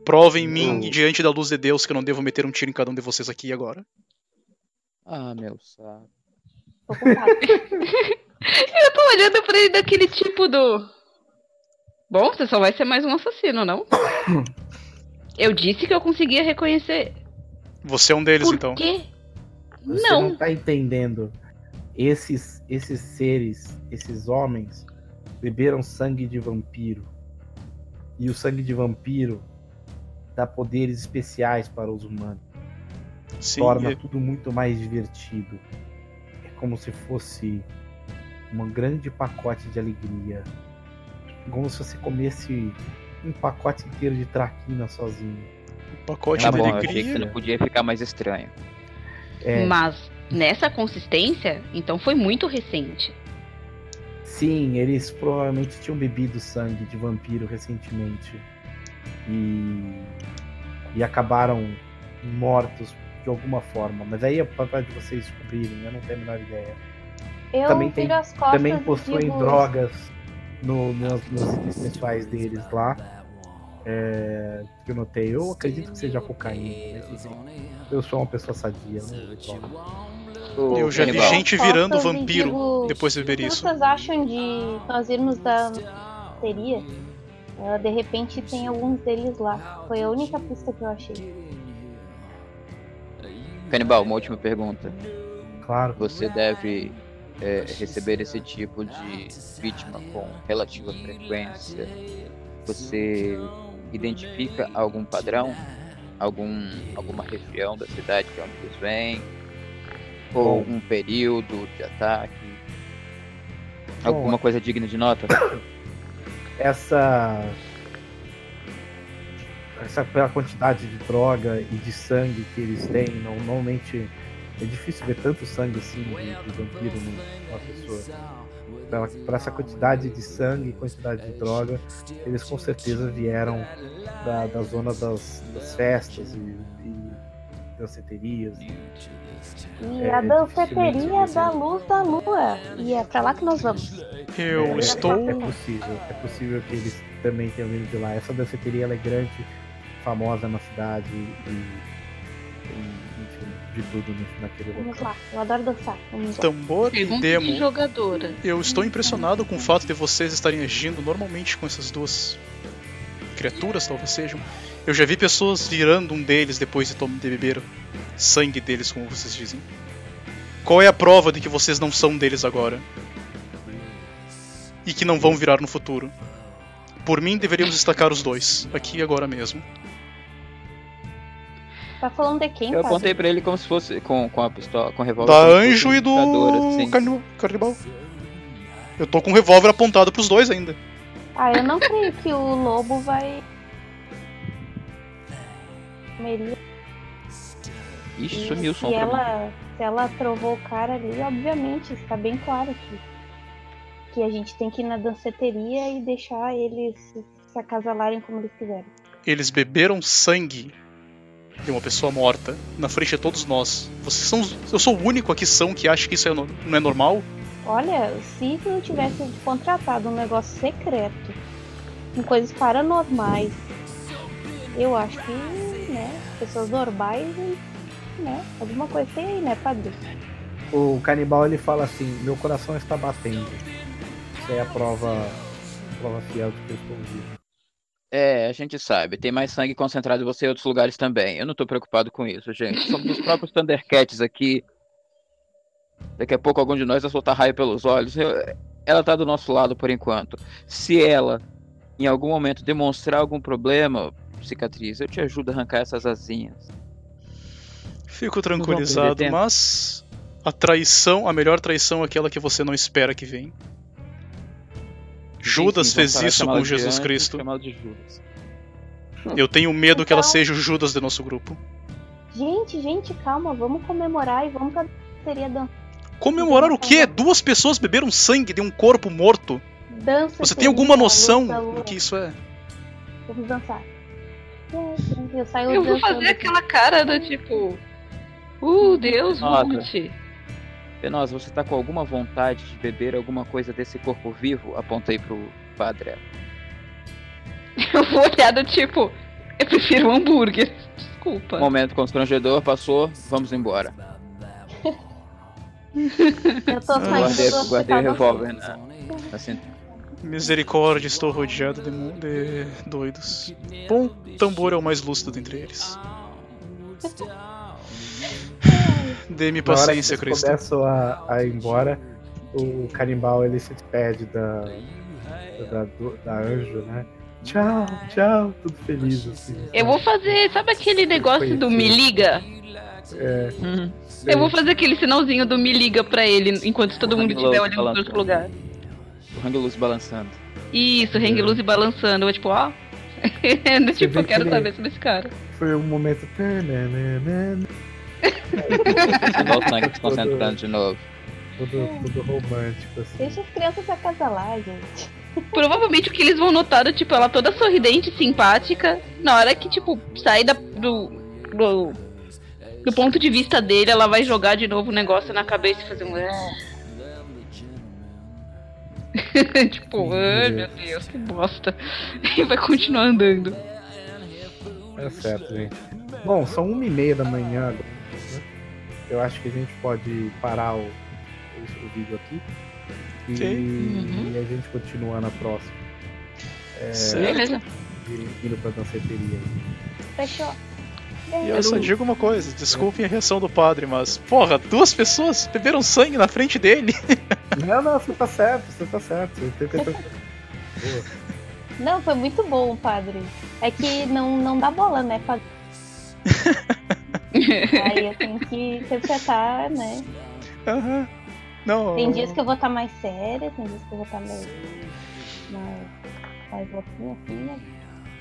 Provem em mim, Eu- diante da luz de Deus, que eu não devo meter um tiro em cada um de vocês aqui e agora. Ah, meu saco. [laughs] Eu tô olhando pra ele daquele tipo do. Bom, você só vai ser mais um assassino, não? [coughs] Eu disse que eu conseguia reconhecer. Você é um deles, Por então. quê? Você Não. não tá entendendo. Esses, esses seres, esses homens, beberam sangue de vampiro. E o sangue de vampiro dá poderes especiais para os humanos. Sim, torna e- tudo muito mais divertido. É como se fosse um grande pacote de alegria. Como se você comesse um pacote inteiro de traquina sozinho. um pacote Tá de bom, eu achei que alegria. você não podia ficar mais estranho. É, Mas nessa consistência, então foi muito recente. sim, eles provavelmente tinham bebido sangue de vampiro recentemente. E, e acabaram mortos de alguma forma. Mas aí é papel de vocês descobrirem, eu não tenho a menor ideia. Eu Também tem- viro as costas também possuem digo, drogas no, nos, nos pessoais deles lá. É, que eu notei. Eu acredito que seja cocaína. Mas, enfim, eu sou uma pessoa sadia. Né? Eu já vi gente virando vampiro digo, depois de O beber que isso. vocês acham de nós irmos da bateria? Ah, de repente tem alguns deles lá. Foi a única pista que eu achei. Canibal, uma última pergunta. Claro. Você deve é, receber esse tipo de vítima com relativa frequência. Você identifica algum padrão? Algum, alguma região da cidade que é onde eles vêm? Ou um período de ataque? Alguma coisa digna de nota? [coughs] Essa. Essa pela quantidade de droga e de sangue que eles têm, normalmente é difícil ver tanto sangue assim de, de vampiro numa pessoa. Por essa quantidade de sangue e quantidade de droga, eles com certeza vieram da, da zona das, das festas e, e danceterias. E É, a dificilmente danceteria da luz da lua. E é pra lá que nós vamos. Eu É, estou. É possível, é possível que eles também tenham vindo de lá. Essa danceteria ela é grande, famosa na cidade e, e, enfim, de tudo naquele Vamos local. lá. Eu adoro dançar. Vamos lá. Tambor e demo. de jogadora. Eu estou impressionado com o fato de vocês estarem agindo normalmente com essas duas criaturas, talvez sejam. Eu já vi pessoas virando um deles depois de, de beber sangue deles, como vocês dizem. Qual é a prova de que vocês não são deles agora? E que não vão virar no futuro? Por mim, deveríamos destacar os dois, aqui e agora mesmo. Tá falando de quem, Eu apontei pra ele como se fosse com, com a pistola, com o revólver. Da Anjo e do assim. Carni- Carnibal. Eu tô com o revólver apontado pros dois ainda. Ah, eu não creio que o lobo vai. Meria. Ixi, sumiu o som se mim. ela, se ela trovou o cara ali, obviamente, está bem claro que, que a gente tem que ir na danceteria e deixar eles se, acasalarem como eles quiserem. Eles beberam sangue de uma pessoa morta na frente de todos nós. Vocês são. Eu sou o único aqui são que acha que isso é no- não é normal. Olha, se eu tivesse contratado um negócio secreto com coisas paranormais, eu acho que, pessoas normais, né, alguma coisa tem aí, né, padre? O canibal ele fala assim: Meu coração está batendo. é a prova, a prova fiel de que eu estou vivo. É, a gente sabe. Tem mais sangue concentrado em você em outros lugares também. Eu não tô preocupado com isso, gente. Somos os próprios Thundercats aqui. Daqui a pouco algum de nós vai soltar raio pelos olhos. Eu- ela tá do nosso lado por enquanto. Se ela, em algum momento, demonstrar algum problema, cicatriz, eu te ajudo a arrancar essas asinhas. Fico tranquilizado, mas a traição, a melhor traição é aquela que você não espera que vem. Judas Sim, sim, fez de isso com Jesus e Cristo. Judas. Eu tenho medo que ela Então- seja o Judas do nosso grupo. Gente, gente, calma, vamos comemorar e vamos pra bateria dan Comemorar o quê? Duas pessoas beberam sangue de um corpo morto? dança. Você tem alguma noção do que isso é? Vamos dançar. Eu saio Eu vou fazer aquela cara do tipo. Uh, Deus, Nossa. volte. Penosa, você tá com alguma vontade de beber alguma coisa desse corpo vivo? Apontei pro padre. [laughs] Eu vou olhar do tipo. Eu prefiro um hambúrguer. Desculpa. Momento constrangedor, passou, vamos embora. [laughs] Eu tô Eu saindo guardei, guardei o revólver na, na cintura. Misericórdia, estou rodeado de, de doidos. Bom, tambor é o mais lúcido dentre eles. Dê-me paciência, Cristo. começam a, a ir embora, o canibal ele se despede da, da, da anjo, né? Tchau, tchau, tudo feliz assim. Eu vou fazer. Sabe aquele negócio do me liga? É, Uhum. Eu vou fazer aquele sinalzinho do me liga pra ele enquanto todo mundo estiver olhando balançando. outro lugar. O hang loose balançando. Isso, hang loose balançando. Eu, tipo, ó. [laughs] Do tipo, eu quero que saber sobre esse cara. foi um momento. tananana, Igual o sangue se concentrando de novo. Todo, todo romântico, assim. Deixa as crianças se acasalar, gente. Provavelmente o que eles vão notar é, tipo, ela toda sorridente, simpática. Na hora que, tipo, sair da, do, do. Do ponto de vista dele, ela vai jogar de novo o negócio na cabeça e fazer um. "É". [laughs] tipo, ai meu Deus, que bosta. [laughs] E vai continuar andando. É certo, gente. Bom, são uma e meia da manhã agora. né? Eu acho que a gente pode parar o, o, o vídeo aqui. E. Uhum. e a gente continua na próxima. Beleza. de- Indo pra danceteria. Fechou. E eu só digo uma coisa, desculpem a reação do padre, mas, porra, duas pessoas beberam sangue na frente dele. [laughs] Não, não, você tá certo, você tá certo. [laughs] Boa. Não, foi muito bom, padre. É que não, não dá bola, né, padre? [laughs] Aí eu tenho que interpretar, né? Aham. Não. Tem dias que eu vou estar mais séria, tem dias que eu vou estar mais. mais. mais louquinha, assim, né?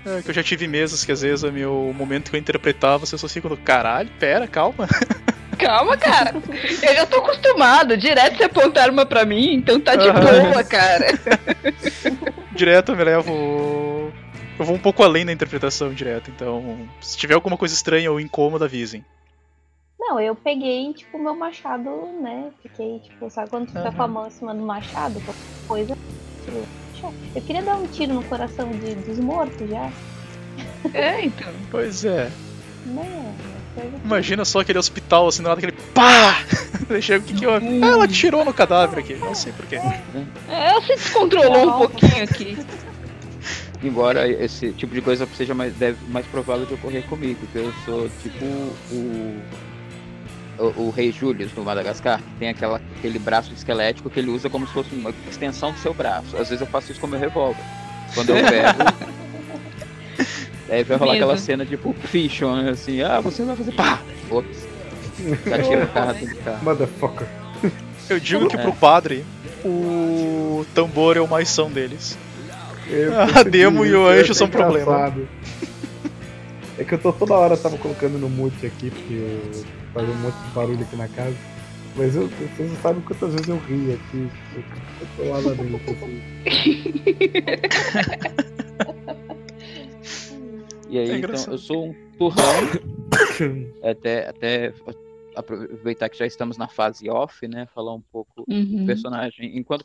É, que eu já tive mesas que às vezes é meu momento que eu interpretava, pessoas ficam do caralho, pera, calma. [laughs] Calma, cara. Eu já tô acostumado. Direto você apontar arma pra mim, então tá de boa, cara. [laughs] Direto eu me levo. Eu vou um pouco além da interpretação direto, então se tiver alguma coisa estranha ou incômoda, avisem. Não, eu peguei, tipo, meu machado, né? Fiquei, tipo, sabe quando tu fica Aham. com a mão em cima do machado? qualquer Coisa. tipo, Eu queria dar um tiro no coração de, dos mortos já. É, então. Pois é. Né? Coisa que- Imagina só aquele hospital assim, na hora aquele PÁ! [laughs] Chega o que que houve? Ah, ela atirou no cadáver aqui, não sei porquê. É, ela se descontrolou um pouquinho aqui. Embora esse tipo de coisa seja mais, deve, mais provável de ocorrer comigo, que eu sou tipo o. O, o rei Július do Madagascar, que tem aquela, aquele braço esquelético que ele usa como se fosse uma extensão do seu braço. Às vezes eu faço isso com meu revólver. Quando eu pego. [laughs] Aí vai rolar aquela cena de Pulp Fiction, né, assim, ah, você vai fazer pá! Ops. Já tira o carro do carro. Motherfucker. Eu digo que É. pro padre, o tambor é o mais são deles. Eu [laughs] A Demo e o Anjo são problema. É que eu tô toda hora tava colocando no mute aqui, porque faz um monte de barulho aqui na casa. Mas eu, vocês não sabem quantas vezes eu ri aqui. Eu, eu tô lá dentro, assim. E aí, É então, eu sou um turrão, [coughs] até, até aproveitar que já estamos na fase off, né? Falar um pouco do Uhum. personagem. Enquanto